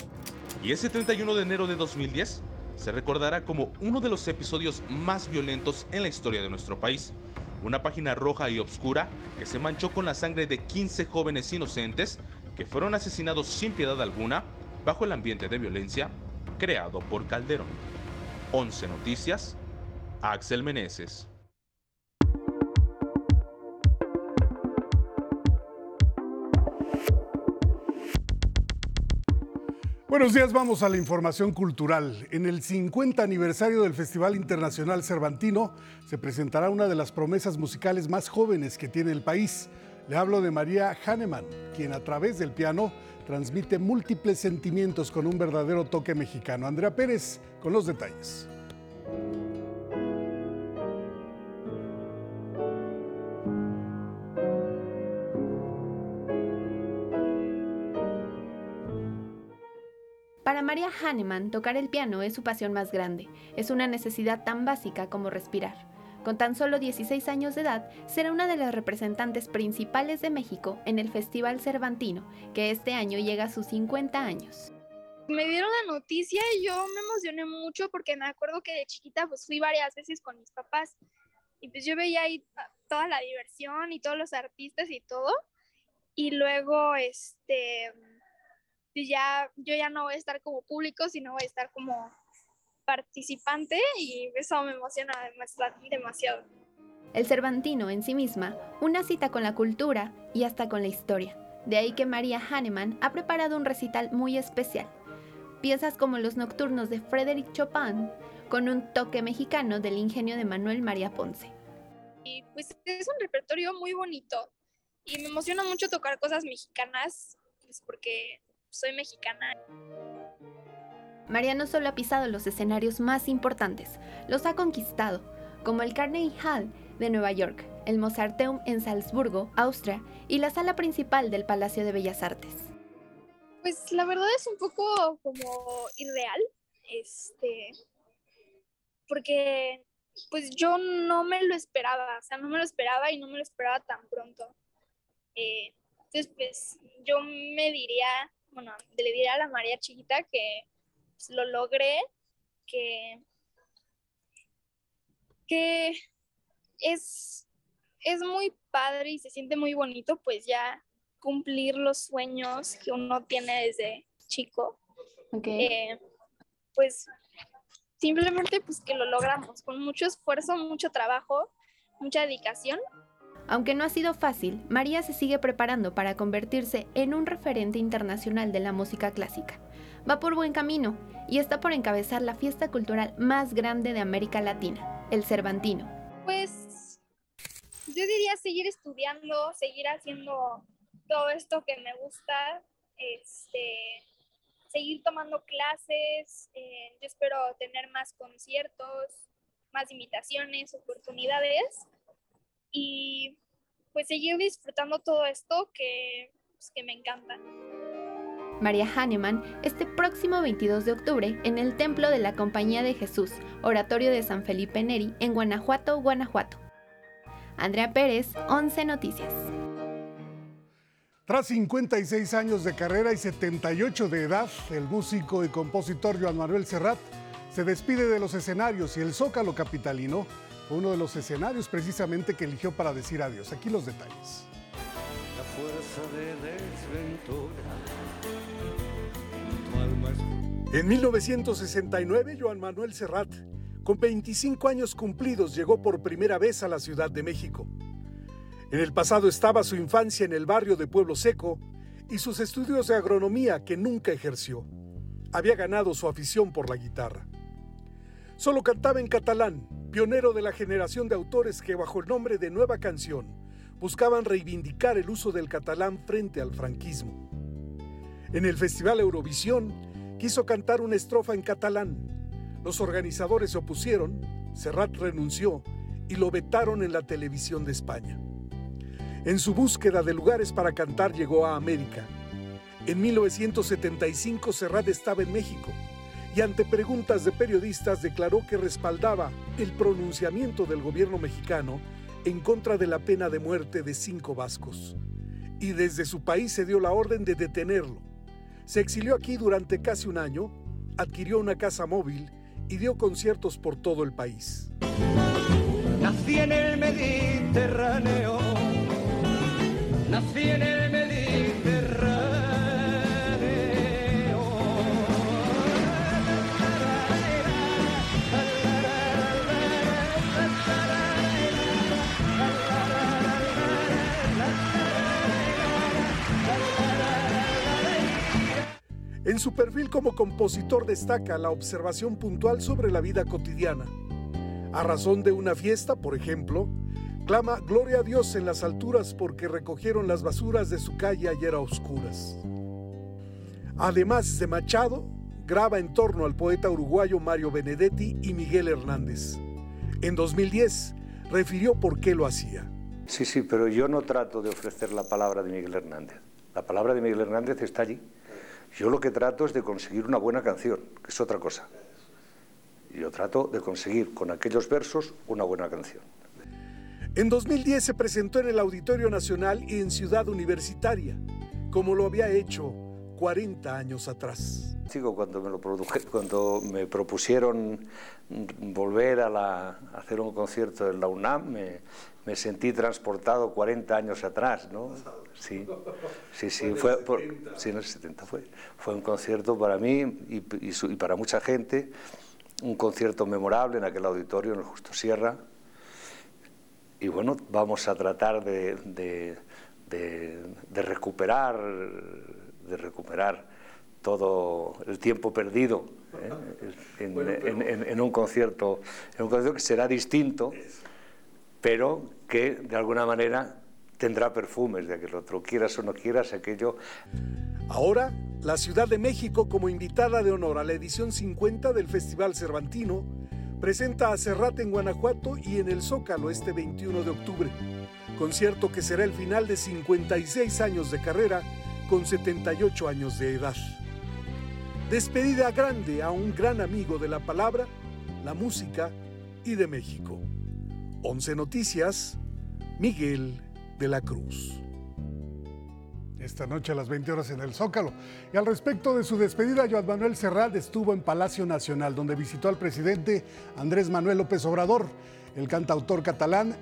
Y ese 31 de enero de 2010 se recordará como uno de los episodios más violentos en la historia de nuestro país. Una página roja y oscura que se manchó con la sangre de 15 jóvenes inocentes que fueron asesinados sin piedad alguna bajo el ambiente de violencia creado por Calderón. 11 Noticias, Axel Meneses. Buenos días, vamos a la información cultural. En el 50 aniversario del Festival Internacional Cervantino se presentará una de las promesas musicales más jóvenes que tiene el país. Le hablo de María Hahnemann, quien a través del piano transmite múltiples sentimientos con un verdadero toque mexicano. Andrea Pérez con los detalles. Hahnemann, tocar el piano es su pasión más grande. Es una necesidad tan básica como respirar. Con tan solo 16 años de edad, será una de las representantes principales de México en el Festival Cervantino, que este año llega a sus 50 años. Me dieron la noticia y yo me emocioné mucho porque me acuerdo que de chiquita pues fui varias veces con mis papás y pues yo veía ahí toda la diversión y todos los artistas y todo y luego este ya yo ya no voy a estar como público, sino voy a estar como participante y eso me emociona demasiado. El Cervantino en sí misma, una cita con la cultura y hasta con la historia. De ahí que María Hahnemann ha preparado un recital muy especial. Piezas como los nocturnos de Frédéric Chopin, con un toque mexicano del ingenio de Manuel María Ponce. Y pues es un repertorio muy bonito y me emociona mucho tocar cosas mexicanas, pues porque soy mexicana. María no solo ha pisado los escenarios más importantes, los ha conquistado, como el Carnegie Hall de Nueva York, el Mozarteum en Salzburgo, Austria, y la sala principal del Palacio de Bellas Artes. Pues la verdad es un poco como irreal, este, porque pues yo no me lo esperaba, o sea, no me lo esperaba y no me lo esperaba tan pronto. Eh, entonces, pues yo me diría bueno, le diré a la María chiquita que pues, lo logré, que, que es, es muy padre y se siente muy bonito, pues ya cumplir los sueños que uno tiene desde chico. Eh, pues simplemente pues que lo logramos con mucho esfuerzo, mucho trabajo, mucha dedicación aunque no ha sido fácil, María se sigue preparando para convertirse en un referente internacional de la música clásica. Va por buen camino y está por encabezar la fiesta cultural más grande de América Latina, el Cervantino. Pues yo diría seguir estudiando, seguir haciendo todo esto que me gusta, este, seguir tomando clases, eh, yo espero tener más conciertos, más invitaciones, oportunidades y pues seguir disfrutando todo esto que, pues, que me encanta. María Hahnemann este próximo 22 de octubre en el Templo de la Compañía de Jesús, Oratorio de San Felipe Neri, en Guanajuato, Guanajuato. Andrea Pérez, 11 Noticias. Tras 56 años de carrera y 78 de edad, el músico y compositor Joan Manuel Serrat se despide de los escenarios y el Zócalo capitalino uno de los escenarios precisamente que eligió para decir adiós. Aquí los detalles. La fuerza de En 1969, Joan Manuel Serrat, con 25 años cumplidos, llegó por primera vez a la Ciudad de México. En el pasado estaba su infancia en el barrio de Pueblo Seco y sus estudios de agronomía que nunca ejerció. Había ganado su afición por la guitarra. Solo cantaba en catalán, pionero de la generación de autores que bajo el nombre de Nueva Canción buscaban reivindicar el uso del catalán frente al franquismo. En el Festival Eurovisión quiso cantar una estrofa en catalán. Los organizadores se opusieron, Serrat renunció y lo vetaron en la televisión de España. En su búsqueda de lugares para cantar llegó a América. En 1975 Serrat estaba en México y ante preguntas de periodistas declaró que respaldaba el pronunciamiento del gobierno mexicano en contra de la pena de muerte de cinco vascos. Y desde su país se dio la orden de detenerlo. Se exilió aquí durante casi un año, adquirió una casa móvil y dio conciertos por todo el país. Nací en el Mediterráneo, nací en el En su perfil como compositor destaca la observación puntual sobre la vida cotidiana. A razón de una fiesta, por ejemplo, clama Gloria a Dios en las alturas porque recogieron las basuras de su calle ayer a oscuras. Además de Machado, graba en torno al poeta uruguayo Mario Benedetti y Miguel Hernández. En 2010 refirió por qué lo hacía. Sí, sí, pero yo no trato de ofrecer la palabra de Miguel Hernández. La palabra de Miguel Hernández está allí. Yo lo que trato es de conseguir una buena canción, que es otra cosa. Yo trato de conseguir con aquellos versos una buena canción. En 2010 se presentó en el Auditorio Nacional y en Ciudad Universitaria, como lo había hecho 40 años atrás. Cuando me lo produje, cuando me propusieron volver a, la, a hacer un concierto en la UNAM, me, me sentí transportado 40 años atrás, ¿no? Sí, sí, sí, fue, por, sí, en el 70 fue. Fue un concierto para mí y, y, y, para mucha gente, un concierto memorable en aquel auditorio, en el Justo Sierra. Y bueno, vamos a tratar de, de, de, de recuperar, de recuperar todo el tiempo perdido ¿eh? en, en, en, en, un concierto, en un concierto que será distinto, pero que de alguna manera tendrá perfumes de aquel otro, quieras o no quieras aquello. Ahora, la Ciudad de México como invitada de honor a la edición 50 del Festival Cervantino presenta a Serrat en Guanajuato y en el Zócalo este 21 de octubre, concierto que será el final de 56 años de carrera con 78 años de edad. Despedida grande a un gran amigo de la palabra, la música y de México. 11 Noticias, Miguel de la Cruz. Esta noche a las 20 horas en el Zócalo. Y al respecto de su despedida, Joan Manuel Serrat estuvo en Palacio Nacional, donde visitó al presidente Andrés Manuel López Obrador. El cantautor catalán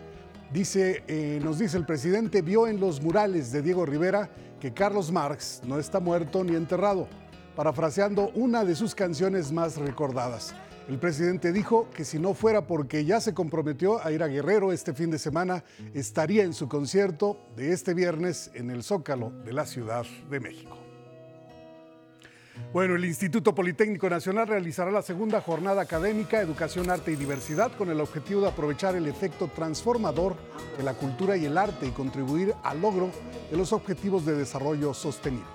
dice, eh, nos dice el presidente, vio en los murales de Diego Rivera que Carlos Marx no está muerto ni enterrado, parafraseando una de sus canciones más recordadas. El presidente dijo que si no fuera porque ya se comprometió a ir a Guerrero este fin de semana, estaría en su concierto de este viernes en el Zócalo de la Ciudad de México. Bueno, el Instituto Politécnico Nacional realizará la segunda jornada académica Educación, Arte y Diversidad con el objetivo de aprovechar el efecto transformador de la cultura y el arte y contribuir al logro de los objetivos de desarrollo sostenible.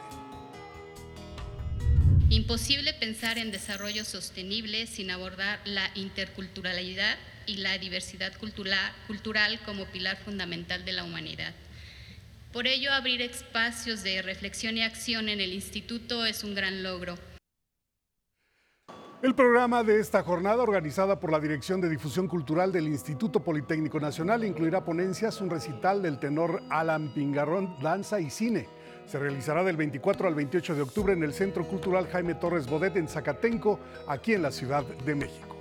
Imposible pensar en desarrollo sostenible sin abordar la interculturalidad y la diversidad cultural, como pilar fundamental de la humanidad. Por ello, abrir espacios de reflexión y acción en el instituto es un gran logro. El programa de esta jornada, organizada por la Dirección de Difusión Cultural del Instituto Politécnico Nacional, incluirá ponencias, un recital del tenor Alan Pingarrón, danza y cine. Se realizará del 24 al 28 de octubre en el Centro Cultural Jaime Torres Bodet en Zacatenco, aquí en la Ciudad de México.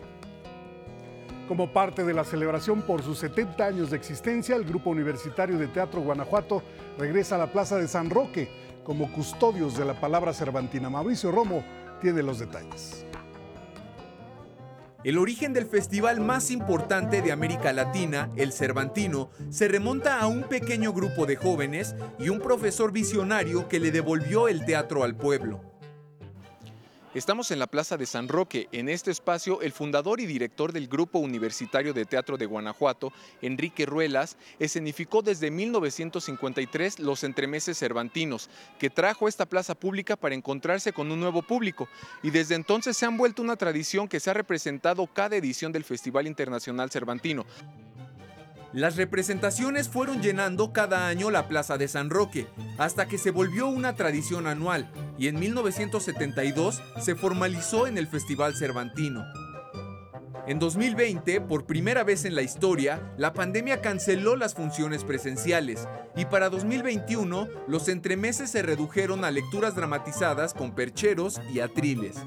Como parte de la celebración por sus 70 años de existencia, el Grupo Universitario de Teatro Guanajuato regresa a la Plaza de San Roque como custodios de la palabra cervantina. Mauricio Romo tiene los detalles. El origen del festival más importante de América Latina, el Cervantino, se remonta a un pequeño grupo de jóvenes y un profesor visionario que le devolvió el teatro al pueblo. Estamos en la Plaza de San Roque. En este espacio, el fundador y director del Grupo Universitario de Teatro de Guanajuato, Enrique Ruelas, escenificó desde 1953 Los Entremeses Cervantinos, que trajo esta plaza pública para encontrarse con un nuevo público. Y desde entonces se han vuelto una tradición que se ha representado cada edición del Festival Internacional Cervantino. Las representaciones fueron llenando cada año la Plaza de San Roque, hasta que se volvió una tradición anual y en 1972 se formalizó en el Festival Cervantino. En 2020, por primera vez en la historia, la pandemia canceló las funciones presenciales y para 2021 los entremeses se redujeron a lecturas dramatizadas con percheros y atriles.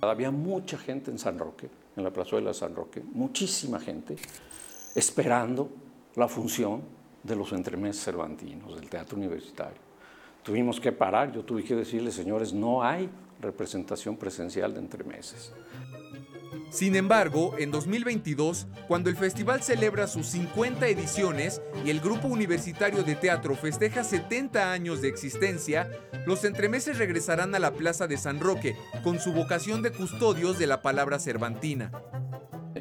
Había mucha gente en San Roque, en la plazuela de San Roque, muchísima gente esperando la función de los entremeses cervantinos del teatro universitario. Tuvimos que parar, yo tuve que decirles, señores, no hay representación presencial de entremeses. Sin embargo, en 2022, cuando el festival celebra sus 50 ediciones y el grupo universitario de teatro festeja 70 años de existencia, los entremeses regresarán a la Plaza de San Roque con su vocación de custodios de la palabra cervantina.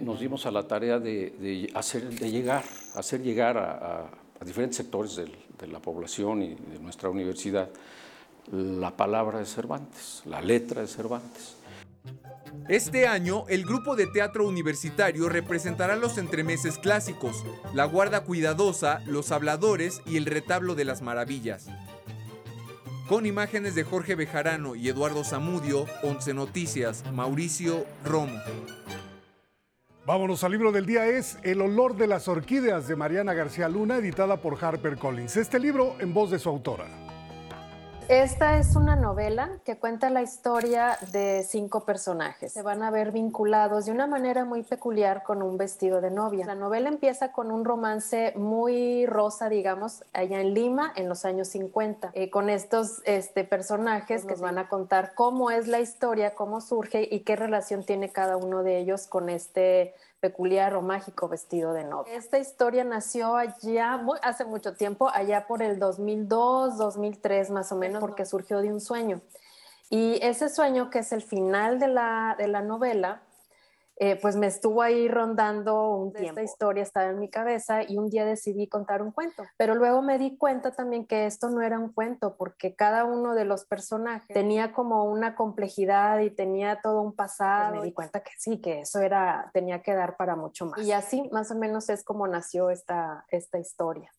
Nos dimos a la tarea de, hacer, de llegar, hacer llegar a, diferentes sectores de la población y de nuestra universidad la palabra de Cervantes, la letra de Cervantes. Este año, el grupo de teatro universitario representará los entremeses clásicos, La Guarda Cuidadosa, Los Habladores y El Retablo de las Maravillas. Con imágenes de Jorge Bejarano y Eduardo Zamudio, Once Noticias, Mauricio Romo. Vámonos al libro del día es El olor de las orquídeas de Mariana García Luna, editada por Harper Collins. Este libro en voz de su autora. Esta es una novela que cuenta la historia de cinco personajes. Se van a ver vinculados de una manera muy peculiar con un vestido de novia. La novela empieza con un romance muy rosa, digamos, allá en Lima en los años 50, eh, con estos este, personajes que nos van a contar cómo es la historia, cómo surge y qué relación tiene cada uno de ellos con este peculiar o mágico vestido de novia. Esta historia nació allá, hace mucho tiempo, allá por el 2002, 2003 más o menos, porque surgió de un sueño. Y ese sueño, que es el final de la, de la novela, eh, pues me estuvo ahí rondando un tiempo. Esta historia estaba en mi cabeza y un día decidí contar un cuento. Pero luego me di cuenta también que esto no era un cuento porque cada uno de los personajes tenía como una complejidad y tenía todo un pasado. Pues me di cuenta que sí, que eso era, tenía que dar para mucho más. Y así más o menos es como nació esta, esta historia.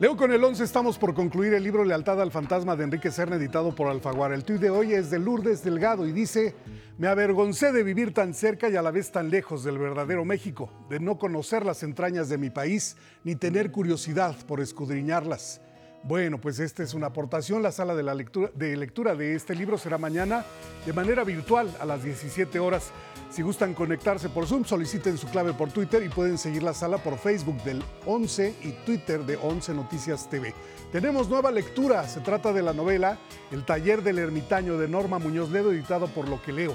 Leo con el 11 estamos por concluir el libro Lealtad al Fantasma de Enrique Serna, editado por Alfaguara. El tuit de hoy es de Lourdes Delgado y dice, me avergoncé de vivir tan cerca y a la vez tan lejos del verdadero México, de no conocer las entrañas de mi país, ni tener curiosidad por escudriñarlas. Bueno, pues esta es una aportación. La sala de, lectura, de lectura de este libro será mañana de manera virtual a las 17 horas. Si gustan conectarse por Zoom, soliciten su clave por Twitter y pueden seguir la sala por Facebook del 11 y Twitter de 11 Noticias TV. Tenemos nueva lectura, se trata de la novela El taller del ermitaño de Norma Muñoz Ledo, editado por Lo que leo.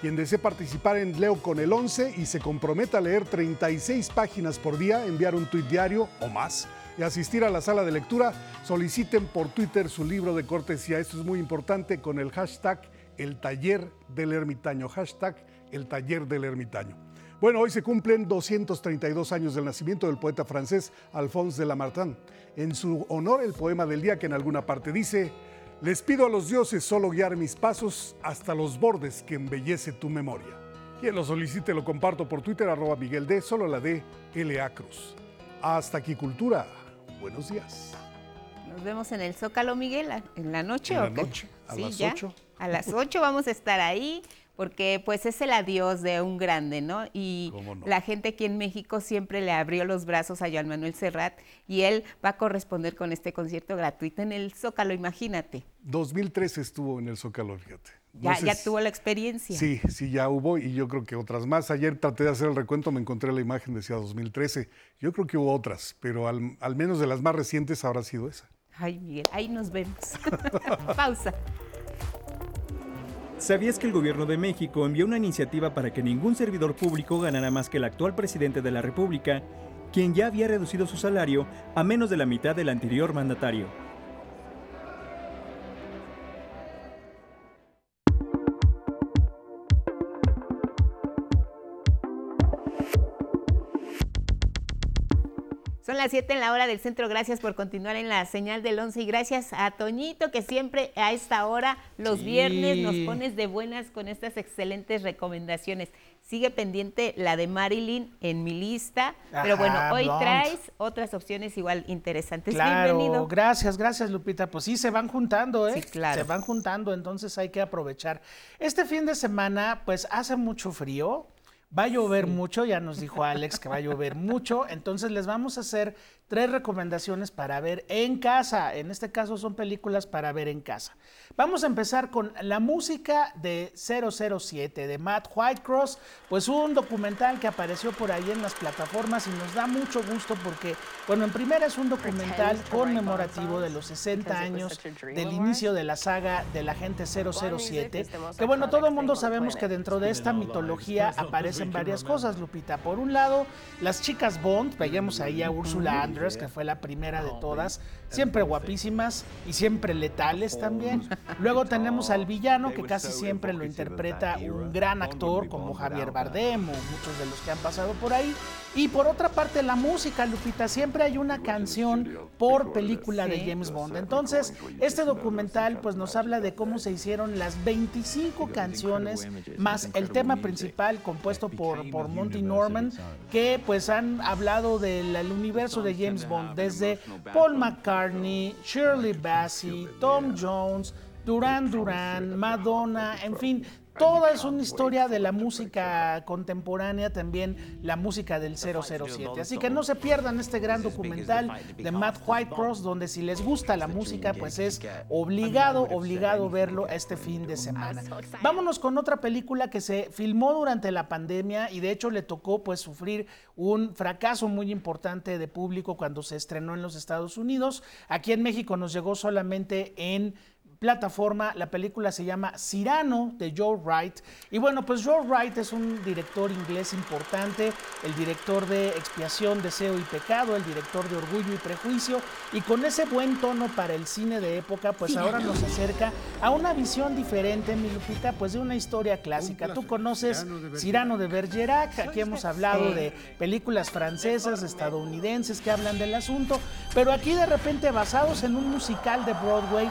Quien desee participar en Leo con el 11 y se comprometa a leer 36 páginas por día, enviar un tuit diario o más y asistir a la sala de lectura, soliciten por Twitter su libro de cortesía. Esto es muy importante con el hashtag El Taller del Ermitaño. Hashtag el taller del ermitaño. Bueno, hoy se cumplen 232 años del nacimiento del poeta francés Alphonse de Lamartine. En su honor, el poema del día que en alguna parte dice, les pido a los dioses solo guiar mis pasos hasta los bordes que embellece tu memoria. Quien lo solicite lo comparto por Twitter, arroba Miguel D, solo la D, L.A. Cruz. Hasta aquí Cultura. Buenos días. Nos vemos en el Zócalo, Miguel, en la noche. En la noche, a las 8. A las 8 vamos a estar ahí porque pues es el adiós de un grande, ¿no? Y la gente aquí en México siempre le abrió los brazos a Joan Manuel Serrat y él va a corresponder con este concierto gratuito en el Zócalo, imagínate. 2013 estuvo en el Zócalo, fíjate. Ya, ya tuvo la experiencia. Sí, sí, ya hubo y yo creo que otras más. Ayer traté de hacer el recuento, me encontré la imagen, decía 2013. Yo creo que hubo otras, pero al, al menos de las más recientes habrá sido esa. Ay, Miguel, ahí nos vemos. Pausa. ¿Sabías que el gobierno de México envió una iniciativa para que ningún servidor público ganara más que el actual presidente de la República, quien ya había reducido su salario a menos de la mitad del anterior mandatario? Las 7 en la hora del centro. Gracias por continuar en la señal del 11 y gracias a Toñito que siempre a esta hora, los Sí. viernes, nos pones de buenas con estas excelentes recomendaciones. Sigue pendiente la de Marilyn en mi lista, pero bueno, hoy Blonde. traes otras opciones igual interesantes. Claro, Bienvenido. gracias, gracias Lupita. Pues sí, se van juntando, ¿eh? Sí, claro. Se van juntando, entonces hay que aprovechar. Este fin de semana, pues hace mucho frío, va a llover mucho, ya nos dijo Alex que va a llover mucho, entonces les vamos a hacer tres recomendaciones para ver en casa. En este caso son películas para ver en casa. Vamos a empezar con la música de 007 de Matt Whitecross, pues un documental que apareció por ahí en las plataformas y nos da mucho gusto porque, bueno, en primera es un documental conmemorativo de los 60 años del inicio de la saga del agente 007, que bueno, todo el mundo sabemos que dentro de esta mitología varias cosas, Lupita. Por un lado, las chicas Bond, veíamos ahí a Úrsula Andress, que fue la primera de todas, siempre guapísimas y siempre letales también. Luego tenemos al villano, que casi siempre lo interpreta un gran actor como Javier Bardem o muchos de los que han pasado por ahí. Y por otra parte, la música, Lupita, siempre hay una canción por película de James Bond. Entonces, este documental pues nos habla de cómo se hicieron las 25 canciones más el tema principal compuesto por, por Monty Norman, que pues han hablado del el universo de James Bond, desde Paul McCartney, Shirley Bassey, Tom Jones, Duran Duran, Madonna, en fin, toda es una historia de la música contemporánea, también la música del 007. Así que no se pierdan este gran documental de Matt Whitecross, donde si les gusta la música, pues es obligado, obligado verlo este fin de semana. Vámonos con otra película que se filmó durante la pandemia y de hecho le tocó pues sufrir un fracaso muy importante de público cuando se estrenó en los Estados Unidos. Aquí en México nos llegó solamente en plataforma. La película se llama Cyrano de Joe Wright. Y bueno, pues Joe Wright es un director inglés importante, el director de Expiación, Deseo y Pecado, el director de Orgullo y Prejuicio. Y con ese buen tono para el cine de época, pues ahora nos acerca a una visión diferente, mi Lupita, pues de una historia clásica. Tú conoces Cyrano de Bergerac, aquí hemos hablado de películas francesas, estadounidenses que hablan del asunto, pero aquí de repente basados en un musical de Broadway,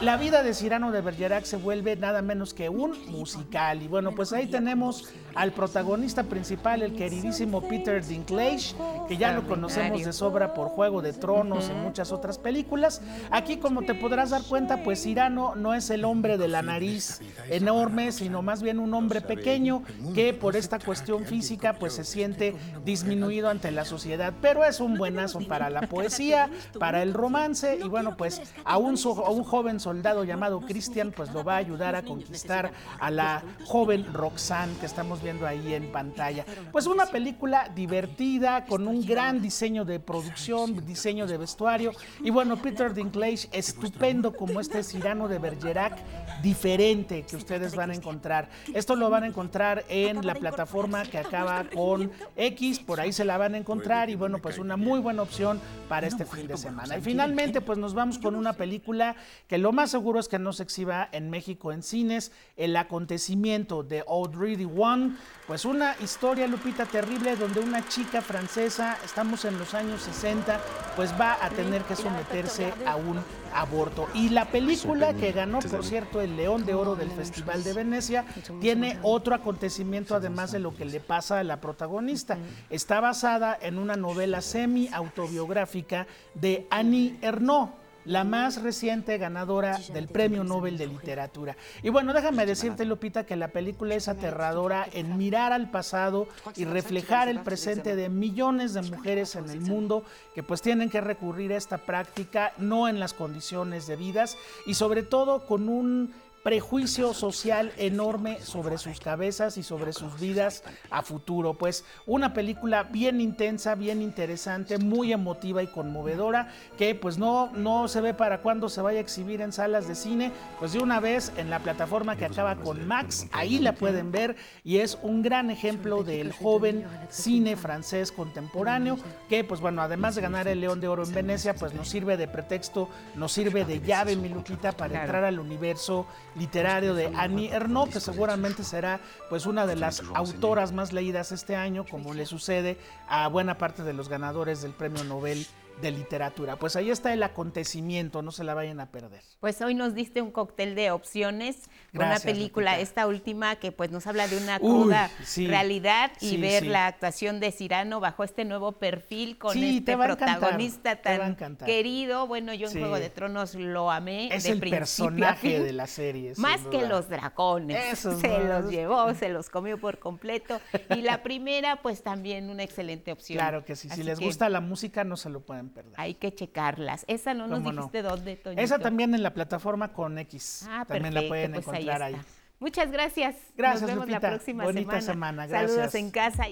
la vida de Cyrano de Bergerac se vuelve nada menos que un musical. Y bueno, pues ahí tenemos al protagonista principal, el queridísimo Peter Dinklage, que ya lo conocemos de sobra por Juego de Tronos y muchas otras películas. Aquí, como te podrás dar cuenta, pues Cyrano no es el hombre de la nariz enorme, sino más bien un hombre pequeño que por esta cuestión física pues se siente disminuido ante la sociedad. Pero es un buenazo para la poesía, para el romance y bueno, pues a un, so- joven soldado llamado Christian pues lo va a ayudar a conquistar a la joven Roxanne que estamos viendo ahí en pantalla. Pues una película divertida con un gran diseño de producción, diseño de vestuario y bueno, Peter Dinklage estupendo como este Cyrano de Bergerac diferente que ustedes van a encontrar. Esto lo van a encontrar en la plataforma que acaba con X, por ahí se la van a encontrar y bueno, pues una muy buena opción para este fin de semana. Y finalmente, pues nos vamos con una película que lo más seguro es que no se exhiba en México en cines, El acontecimiento de Already One, pues una historia, Lupita, terrible donde una chica francesa, estamos en los años 60, pues va a tener que someterse a un aborto. Y la película que ganó, por cierto, el León de Oro del Festival de Venecia, tiene otro acontecimiento además de lo que le pasa a la protagonista. Está basada en una novela semi-autobiográfica de Annie Ernaux la más reciente ganadora del Premio Nobel de Literatura. Y bueno, déjame decirte, Lupita, que la película es aterradora en mirar al pasado y reflejar el presente de millones de mujeres en el mundo que pues tienen que recurrir a esta práctica, no en las condiciones debidas y sobre todo con un prejuicio social enorme sobre sus cabezas y sobre sus vidas a futuro. Pues una película bien intensa, bien interesante, muy emotiva y conmovedora, que pues no, no se ve para cuándo se vaya a exhibir en salas de cine, pues de una vez en la plataforma que acaba con Max, ahí la pueden ver y es un gran ejemplo del joven cine francés contemporáneo, que pues bueno, además de ganar el León de Oro en Venecia, pues nos sirve de pretexto, nos sirve de llave, mi Lupita, para entrar al universo literario de Annie Ernaux, que seguramente será pues una de las autoras más leídas este año, como le sucede a buena parte de los ganadores del Premio Nobel de literatura. Pues ahí está el acontecimiento, no se la vayan a perder. Pues hoy nos diste un cóctel de opciones con una película, esta última que pues nos habla de una cruda realidad y ver la actuación de Cirano bajo este nuevo perfil con este protagonista tan querido. Bueno, yo en Juego de Tronos lo amé es de el personaje de la serie. Más que los dragones. se los llevó, se los comió por completo. Y la primera, pues también una excelente opción. Claro que sí. si les gusta la música, no se lo pueden perder. Hay que checarlas. Esa no nos dijiste dónde, Toñito. Esa también en la plataforma con X. Ah, también la pueden pues encontrar ahí, Muchas gracias. Gracias, Nos vemos Lupita. la próxima Bonita semana. semana. Gracias. Saludos en casa.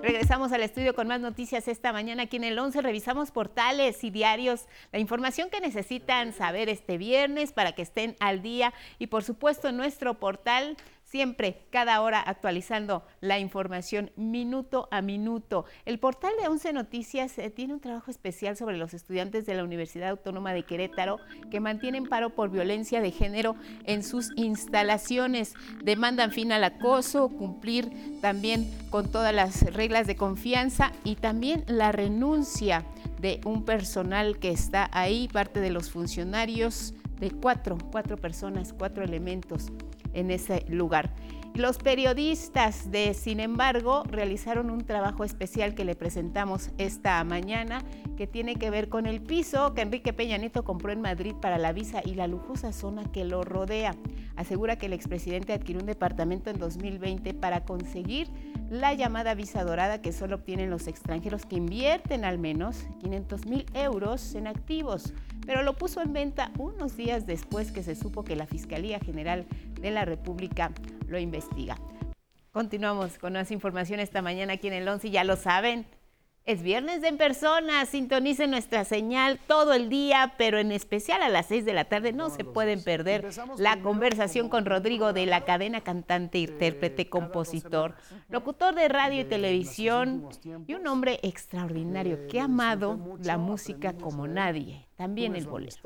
Regresamos al estudio con más noticias esta mañana aquí en el 11. Revisamos portales y diarios, la información que necesitan saber este viernes para que estén al día y por supuesto nuestro portal siempre, cada hora actualizando la información minuto a minuto. El portal de 11 Noticias eh, tiene un trabajo especial sobre los estudiantes de la Universidad Autónoma de Querétaro que mantienen paro por violencia de género en sus instalaciones. Demandan fin al acoso, cumplir también con todas las reglas de confianza y también la renuncia de un personal que está ahí, parte de los funcionarios de cuatro, cuatro personas, cuatro elementos en ese lugar. Los periodistas de Sin embargo realizaron un trabajo especial que le presentamos esta mañana que tiene que ver con el piso que Enrique Peña Nieto compró en Madrid para la visa y la lujosa zona que lo rodea. Asegura que el expresidente adquirió un departamento en 2020 para conseguir la llamada visa dorada que solo obtienen los extranjeros que invierten al menos 500 mil euros en activos, pero lo puso en venta unos días después que se supo que la Fiscalía General de la República lo investiga. Continuamos con más información esta mañana aquí en el 11, ya lo saben. Es viernes de en persona, sintonicen nuestra señal todo el día, pero en especial a las 6 de la tarde no se pueden perder la conversación con Rodrigo de la cadena cantante, intérprete, compositor, locutor de radio y televisión y un hombre extraordinario que ha amado la música como nadie, también el bolero.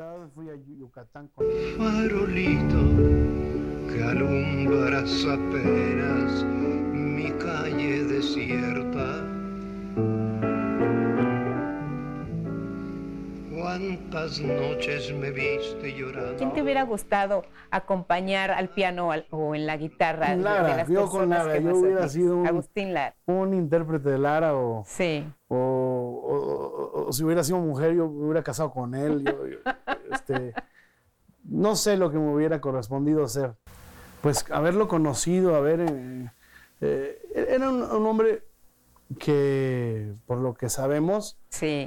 Farolito que alumbras apenas mi calle desierta. ¿Cuántas noches me viste llorando? ¿Quién te hubiera gustado acompañar al piano o al- o en la guitarra? de Lara, las yo con Lara, yo hubiera sido un, Agustín Lara. un intérprete de Lara o, sí. o, o- o si hubiera sido mujer yo me hubiera casado con él. yo- yo, este, no sé lo que me hubiera correspondido hacer. Pues haberlo conocido, haber... eh, eh, era un, un hombre que, por lo que sabemos,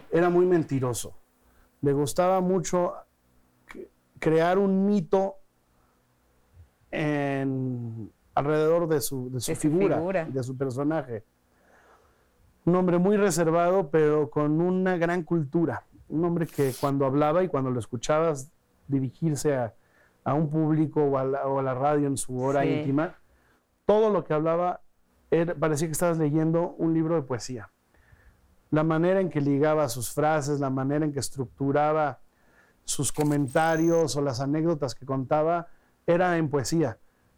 era muy mentiroso. Le gustaba mucho crear un mito en- alrededor de su, de su De su figura, figura. de su personaje. Un hombre muy reservado, pero con una gran cultura. Un hombre que cuando hablaba y cuando lo escuchabas dirigirse a, a un público o a, la, o a la radio en su hora Sí. íntima, todo lo que hablaba era- parecía que estabas leyendo un libro de poesía. La manera en que ligaba sus frases, la manera en que estructuraba sus comentarios o las anécdotas que contaba, era en poesía,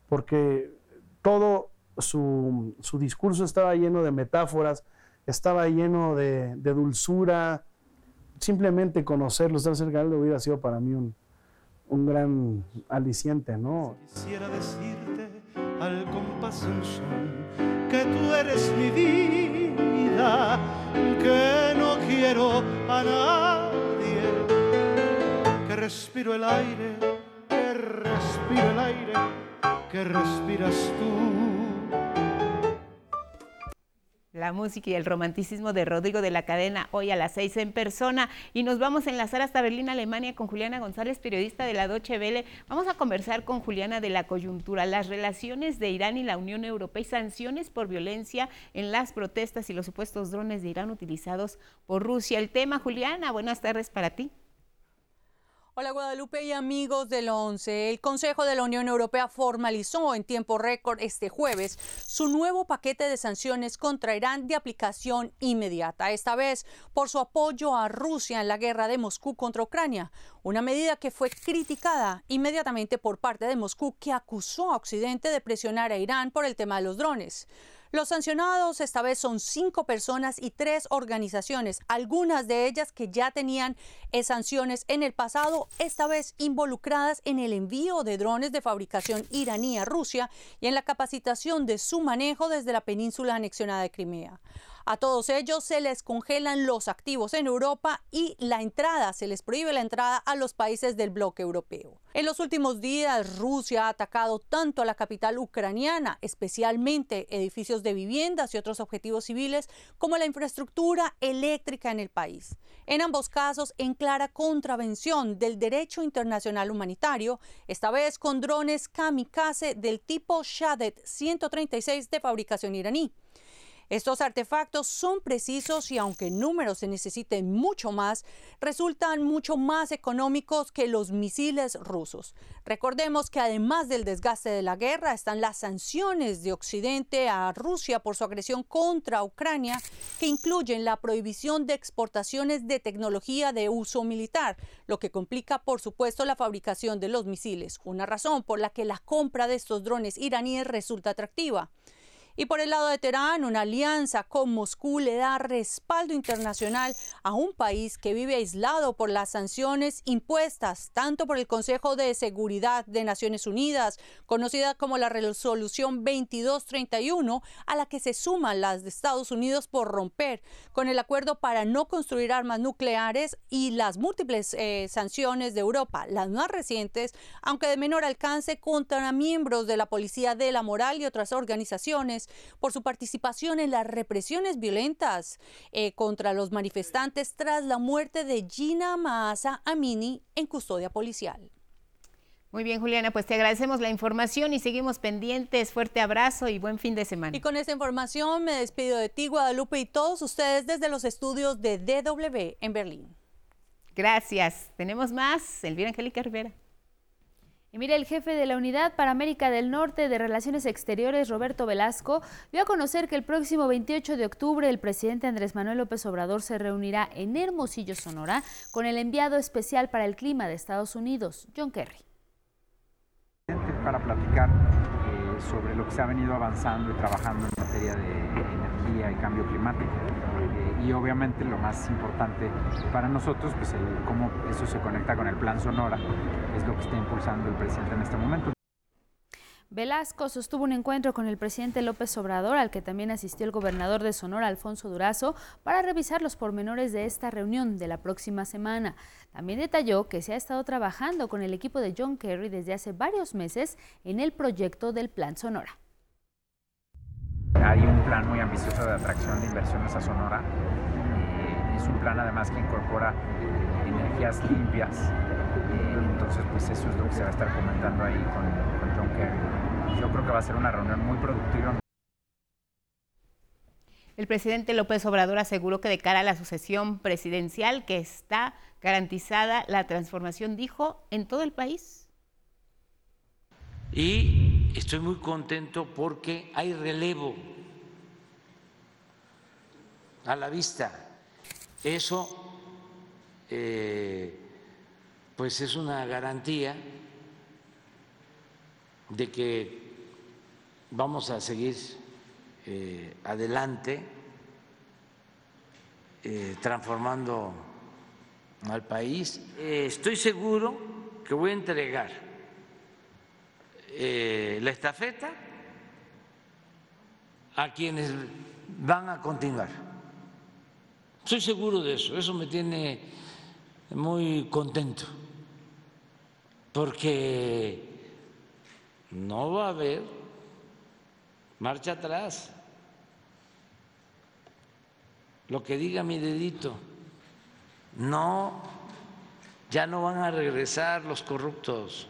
porque todo su, su discurso estaba lleno de metáforas, estaba lleno de, dulzura. Simplemente conocerlo, estar cerca de él, hubiera sido para mí un, un gran aliciente, ¿no? Quisiera decirte al compás que tú eres mi vida, que no quiero a nadie, que respiro el aire, que respiro el aire, que respiras tú. La música y el romanticismo de Rodrigo de la Cadena hoy a las seis en persona y nos vamos a enlazar hasta Berlín, Alemania con Juliana González, periodista de la Deutsche Welle. Vamos a conversar con Juliana de la coyuntura, las relaciones de Irán y la Unión Europea y sanciones por violencia en las protestas y los supuestos drones de Irán utilizados por Rusia. El tema, Juliana, buenas tardes para ti. Hola Guadalupe y amigos del 11. El Consejo de la Unión Europea formalizó en tiempo récord este jueves su nuevo paquete de sanciones contra Irán de aplicación inmediata, esta vez por su apoyo a Rusia en la guerra de Moscú contra Ucrania, una medida que fue criticada inmediatamente por parte de Moscú que acusó a Occidente de presionar a Irán por el tema de los drones. Los sancionados esta vez son cinco personas y tres organizaciones, algunas de ellas que ya tenían eh, sanciones en el pasado, esta vez involucradas en el envío de drones de fabricación iraní a Rusia y en la capacitación de su manejo desde la península anexionada de Crimea. A todos ellos se les congelan los activos en Europa y la entrada, se les prohíbe la entrada a los países del bloque europeo. En los últimos días, Rusia ha atacado tanto a la capital ucraniana, especialmente edificios de viviendas y otros objetivos civiles, como la infraestructura eléctrica en el país. En ambos casos, en clara contravención del derecho internacional humanitario, esta vez con drones kamikaze del tipo Shahed 136 de fabricación iraní. Estos artefactos son precisos y aunque en números se necesiten mucho más, resultan mucho más económicos que los misiles rusos. Recordemos que además del desgaste de la guerra están las sanciones de Occidente a Rusia por su agresión contra Ucrania, que incluyen la prohibición de exportaciones de tecnología de uso militar, lo que complica por supuesto la fabricación de los misiles, una razón por la que la compra de estos drones iraníes resulta atractiva. Y por el lado de Teherán, una alianza con Moscú le da respaldo internacional a un país que vive aislado por las sanciones impuestas tanto por el Consejo de Seguridad de Naciones Unidas, conocida como la Resolución 2231, a la que se suman las de Estados Unidos por romper con el acuerdo para no construir armas nucleares y las múltiples eh, sanciones de Europa, las más recientes, aunque de menor alcance, contra miembros de la Policía de la Moral y otras organizaciones por su participación en las represiones violentas eh, contra los manifestantes tras la muerte de Gina Maasa Amini en custodia policial. Muy bien, Juliana, pues te agradecemos la información y seguimos pendientes. Fuerte abrazo y buen fin de semana. Y con esta información me despido de ti, Guadalupe, y todos ustedes desde los estudios de DW en Berlín. Gracias. Tenemos más. Elvira Angélica Rivera. Y mire, el jefe de la Unidad para América del Norte de Relaciones Exteriores, Roberto Velasco, dio a conocer que el próximo 28 de octubre el presidente Andrés Manuel López Obrador se reunirá en Hermosillo, Sonora, con el enviado especial para el clima de Estados Unidos, John Kerry. Para platicar eh, sobre lo que se ha venido avanzando y trabajando en materia de energía y cambio climático y obviamente lo más importante para nosotros, pues el, cómo eso se conecta con el plan Sonora, es lo que está impulsando el presidente en este momento. Velasco sostuvo un encuentro con el presidente López Obrador, al que también asistió el gobernador de Sonora, Alfonso Durazo, para revisar los pormenores de esta reunión de la próxima semana. También detalló que se ha estado trabajando con el equipo de John Kerry desde hace varios meses en el proyecto del Plan Sonora. Hay un plan muy ambicioso de atracción de inversiones a Sonora. Eh, es un plan además que incorpora eh, energías limpias. Eh, entonces, pues eso es lo que se va a estar comentando ahí con, con John Kerry. Yo creo que va a ser una reunión muy productiva. El presidente López Obrador aseguró que de cara a la sucesión presidencial que está garantizada la transformación, dijo, en todo el país. Y estoy muy contento porque hay relevo a la vista. Eso, eh, pues es una garantía de que vamos a seguir eh, adelante eh, transformando al país. estoy seguro que voy a entregar la estafeta a quienes van a continuar. Estoy seguro de eso, eso me tiene muy contento, porque no va a haber marcha atrás. Lo que diga mi dedito, no, ya no van a regresar los corruptos,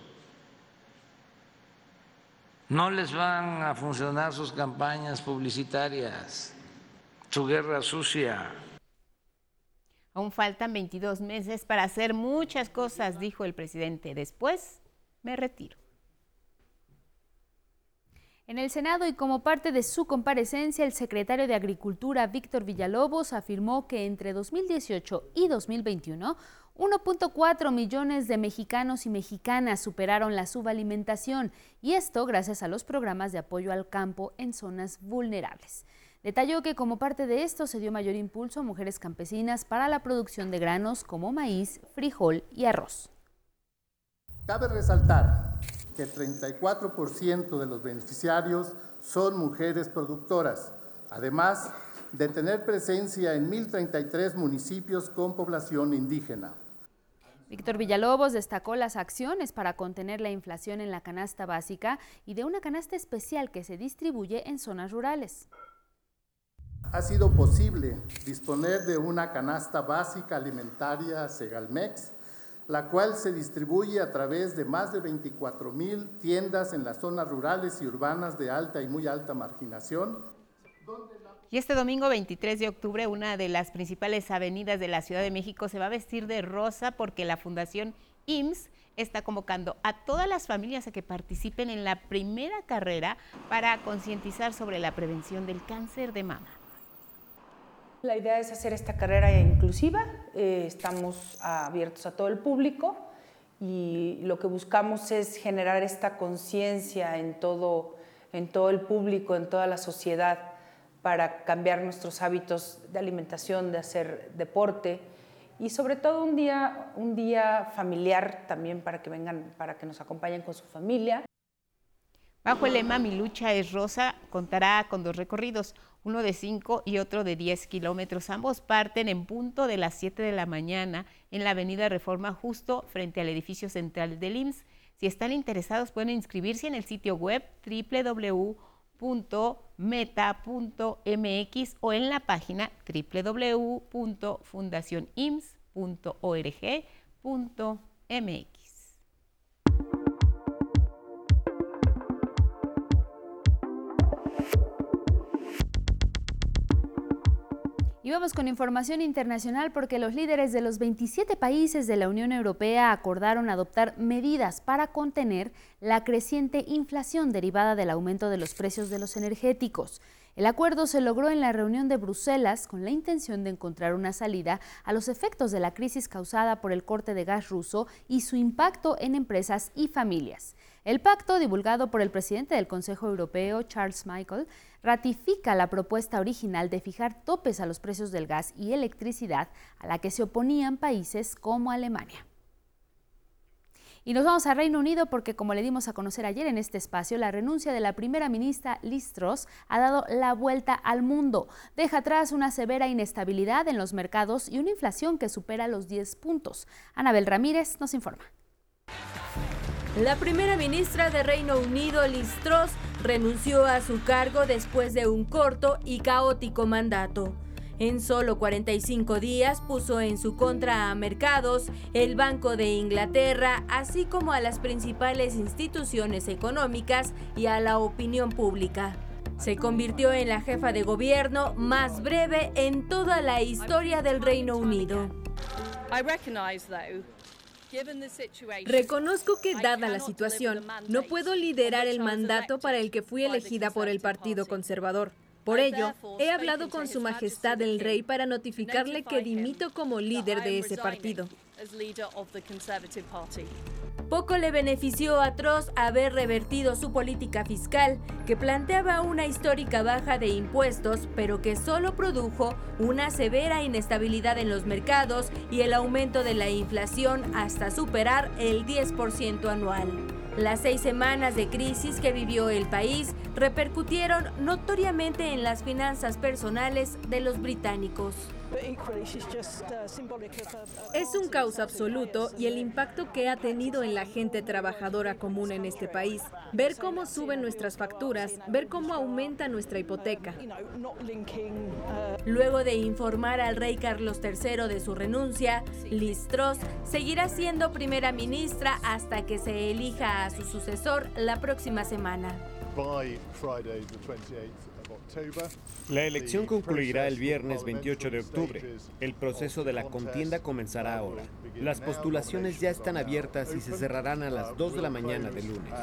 no les van a funcionar sus campañas publicitarias, su guerra sucia. Aún faltan 22 meses para hacer muchas cosas, dijo el presidente. Después me retiro. En el Senado y como parte de su comparecencia, el secretario de Agricultura, Víctor Villalobos, afirmó que entre 2018 y 2021, 1.4 millones de mexicanos y mexicanas superaron la subalimentación, y esto gracias a los programas de apoyo al campo en zonas vulnerables. Detalló que como parte de esto se dio mayor impulso a mujeres campesinas para la producción de granos como maíz, frijol y arroz. Cabe resaltar que el 34% de los beneficiarios son mujeres productoras, además de tener presencia en 1.033 municipios con población indígena. Víctor Villalobos destacó las acciones para contener la inflación en la canasta básica y de una canasta especial que se distribuye en zonas rurales. Ha sido posible disponer de una canasta básica alimentaria Segalmex la cual se distribuye a través de más de 24 mil tiendas en las zonas rurales y urbanas de alta y muy alta marginación. Y este domingo 23 de octubre, una de las principales avenidas de la Ciudad de México se va a vestir de rosa porque la Fundación IMSS está convocando a todas las familias a que participen en la primera carrera para concientizar sobre la prevención del cáncer de mama. La idea es hacer esta carrera inclusiva, eh, estamos abiertos a todo el público y lo que buscamos es generar esta conciencia en todo, en todo el público, en toda la sociedad, para cambiar nuestros hábitos de alimentación, de hacer deporte y sobre todo un día, un día familiar también para que vengan, para que nos acompañen con su familia. Bajo el lema Mi lucha es rosa, contará con dos recorridos, uno de 5 y otro de 10 kilómetros. Ambos parten en punto de las 7 de la mañana en la avenida Reforma, justo frente al edificio central del IMSS. Si están interesados, pueden inscribirse en el sitio web www.meta.mx o en la página www.fundacionims.org.mx. Y vamos con información internacional porque los líderes de los 27 países de la Unión Europea acordaron adoptar medidas para contener la creciente inflación derivada del aumento de los precios de los energéticos. El acuerdo se logró en la reunión de Bruselas con la intención de encontrar una salida a los efectos de la crisis causada por el corte de gas ruso y su impacto en empresas y familias. El pacto, divulgado por el presidente del Consejo Europeo, Charles Michael, ratifica la propuesta original de fijar topes a los precios del gas y electricidad a la que se oponían países como Alemania. Y nos vamos a Reino Unido porque, como le dimos a conocer ayer en este espacio, la renuncia de la primera ministra Liz Truss ha dado la vuelta al mundo. Deja atrás una severa inestabilidad en los mercados y una inflación que supera los 10 puntos. Anabel Ramírez nos informa. La primera ministra de Reino Unido, Liz Truss, renunció a su cargo después de un corto y caótico mandato. En solo 45 días puso en su contra a mercados, el Banco de Inglaterra, así como a las principales instituciones económicas y a la opinión pública. Se convirtió en la jefa de gobierno más breve en toda la historia del Reino Unido. Reconozco que dada la situación, no puedo liderar el mandato para el que fui elegida por el Partido Conservador. Por ello, he hablado con Su Majestad el Rey para notificarle que dimito como líder de ese partido. Poco le benefició a Truss haber revertido su política fiscal, que planteaba una histórica baja de impuestos, pero que solo produjo una severa inestabilidad en los mercados y el aumento de la inflación hasta superar el 10% anual. Las seis semanas de crisis que vivió el país repercutieron notoriamente en las finanzas personales de los británicos. Es un caos absoluto y el impacto que ha tenido en la gente trabajadora común en este país. Ver cómo suben nuestras facturas, ver cómo aumenta nuestra hipoteca. Luego de informar al rey Carlos III de su renuncia, Liz Truss seguirá siendo primera ministra hasta que se elija a su sucesor la próxima semana. La elección concluirá el viernes 28 de octubre. El proceso de la contienda comenzará ahora. Las postulaciones ya están abiertas y se cerrarán a las 2 de la mañana del lunes.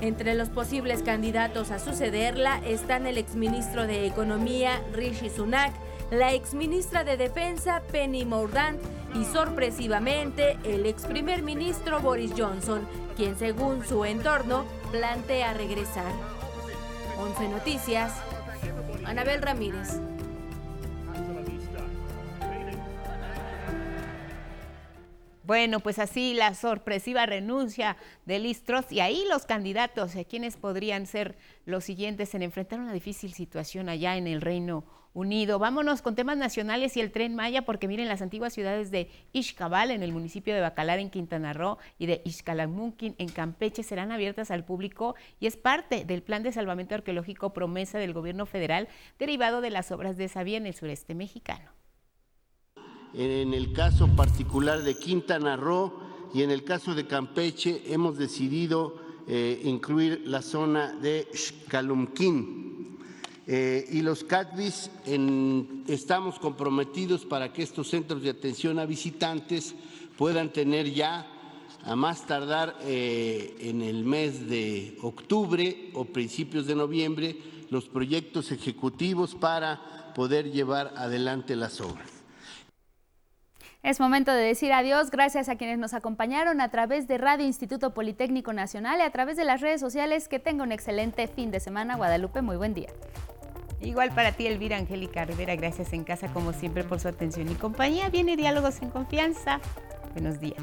Entre los posibles candidatos a sucederla están el exministro de Economía Rishi Sunak, la exministra de Defensa Penny Mordaunt y sorpresivamente el ex primer ministro Boris Johnson, quien según su entorno plantea regresar. 11 Noticias, Anabel Ramírez. Bueno, pues así la sorpresiva renuncia de Listros y ahí los candidatos, eh, quienes podrían ser los siguientes en enfrentar una difícil situación allá en el Reino Unido. Vámonos con temas nacionales y el tren Maya, porque miren, las antiguas ciudades de Ixcabal, en el municipio de Bacalar, en Quintana Roo, y de Ixcalamunquin, en Campeche, serán abiertas al público y es parte del plan de salvamento arqueológico promesa del gobierno federal derivado de las obras de Sabía en el sureste mexicano en el caso particular de Quintana Roo y en el caso de Campeche hemos decidido eh, incluir la zona de Xcalumquín. Eh, y los CATBIS estamos comprometidos para que estos centros de atención a visitantes puedan tener ya, a más tardar eh, en el mes de octubre o principios de noviembre, los proyectos ejecutivos para poder llevar adelante las obras. Es momento de decir adiós. Gracias a quienes nos acompañaron a través de Radio Instituto Politécnico Nacional y a través de las redes sociales. Que tenga un excelente fin de semana. Guadalupe, muy buen día. Igual para ti, Elvira Angélica Rivera. Gracias en casa, como siempre, por su atención y compañía. Viene Diálogos en Confianza. Buenos días.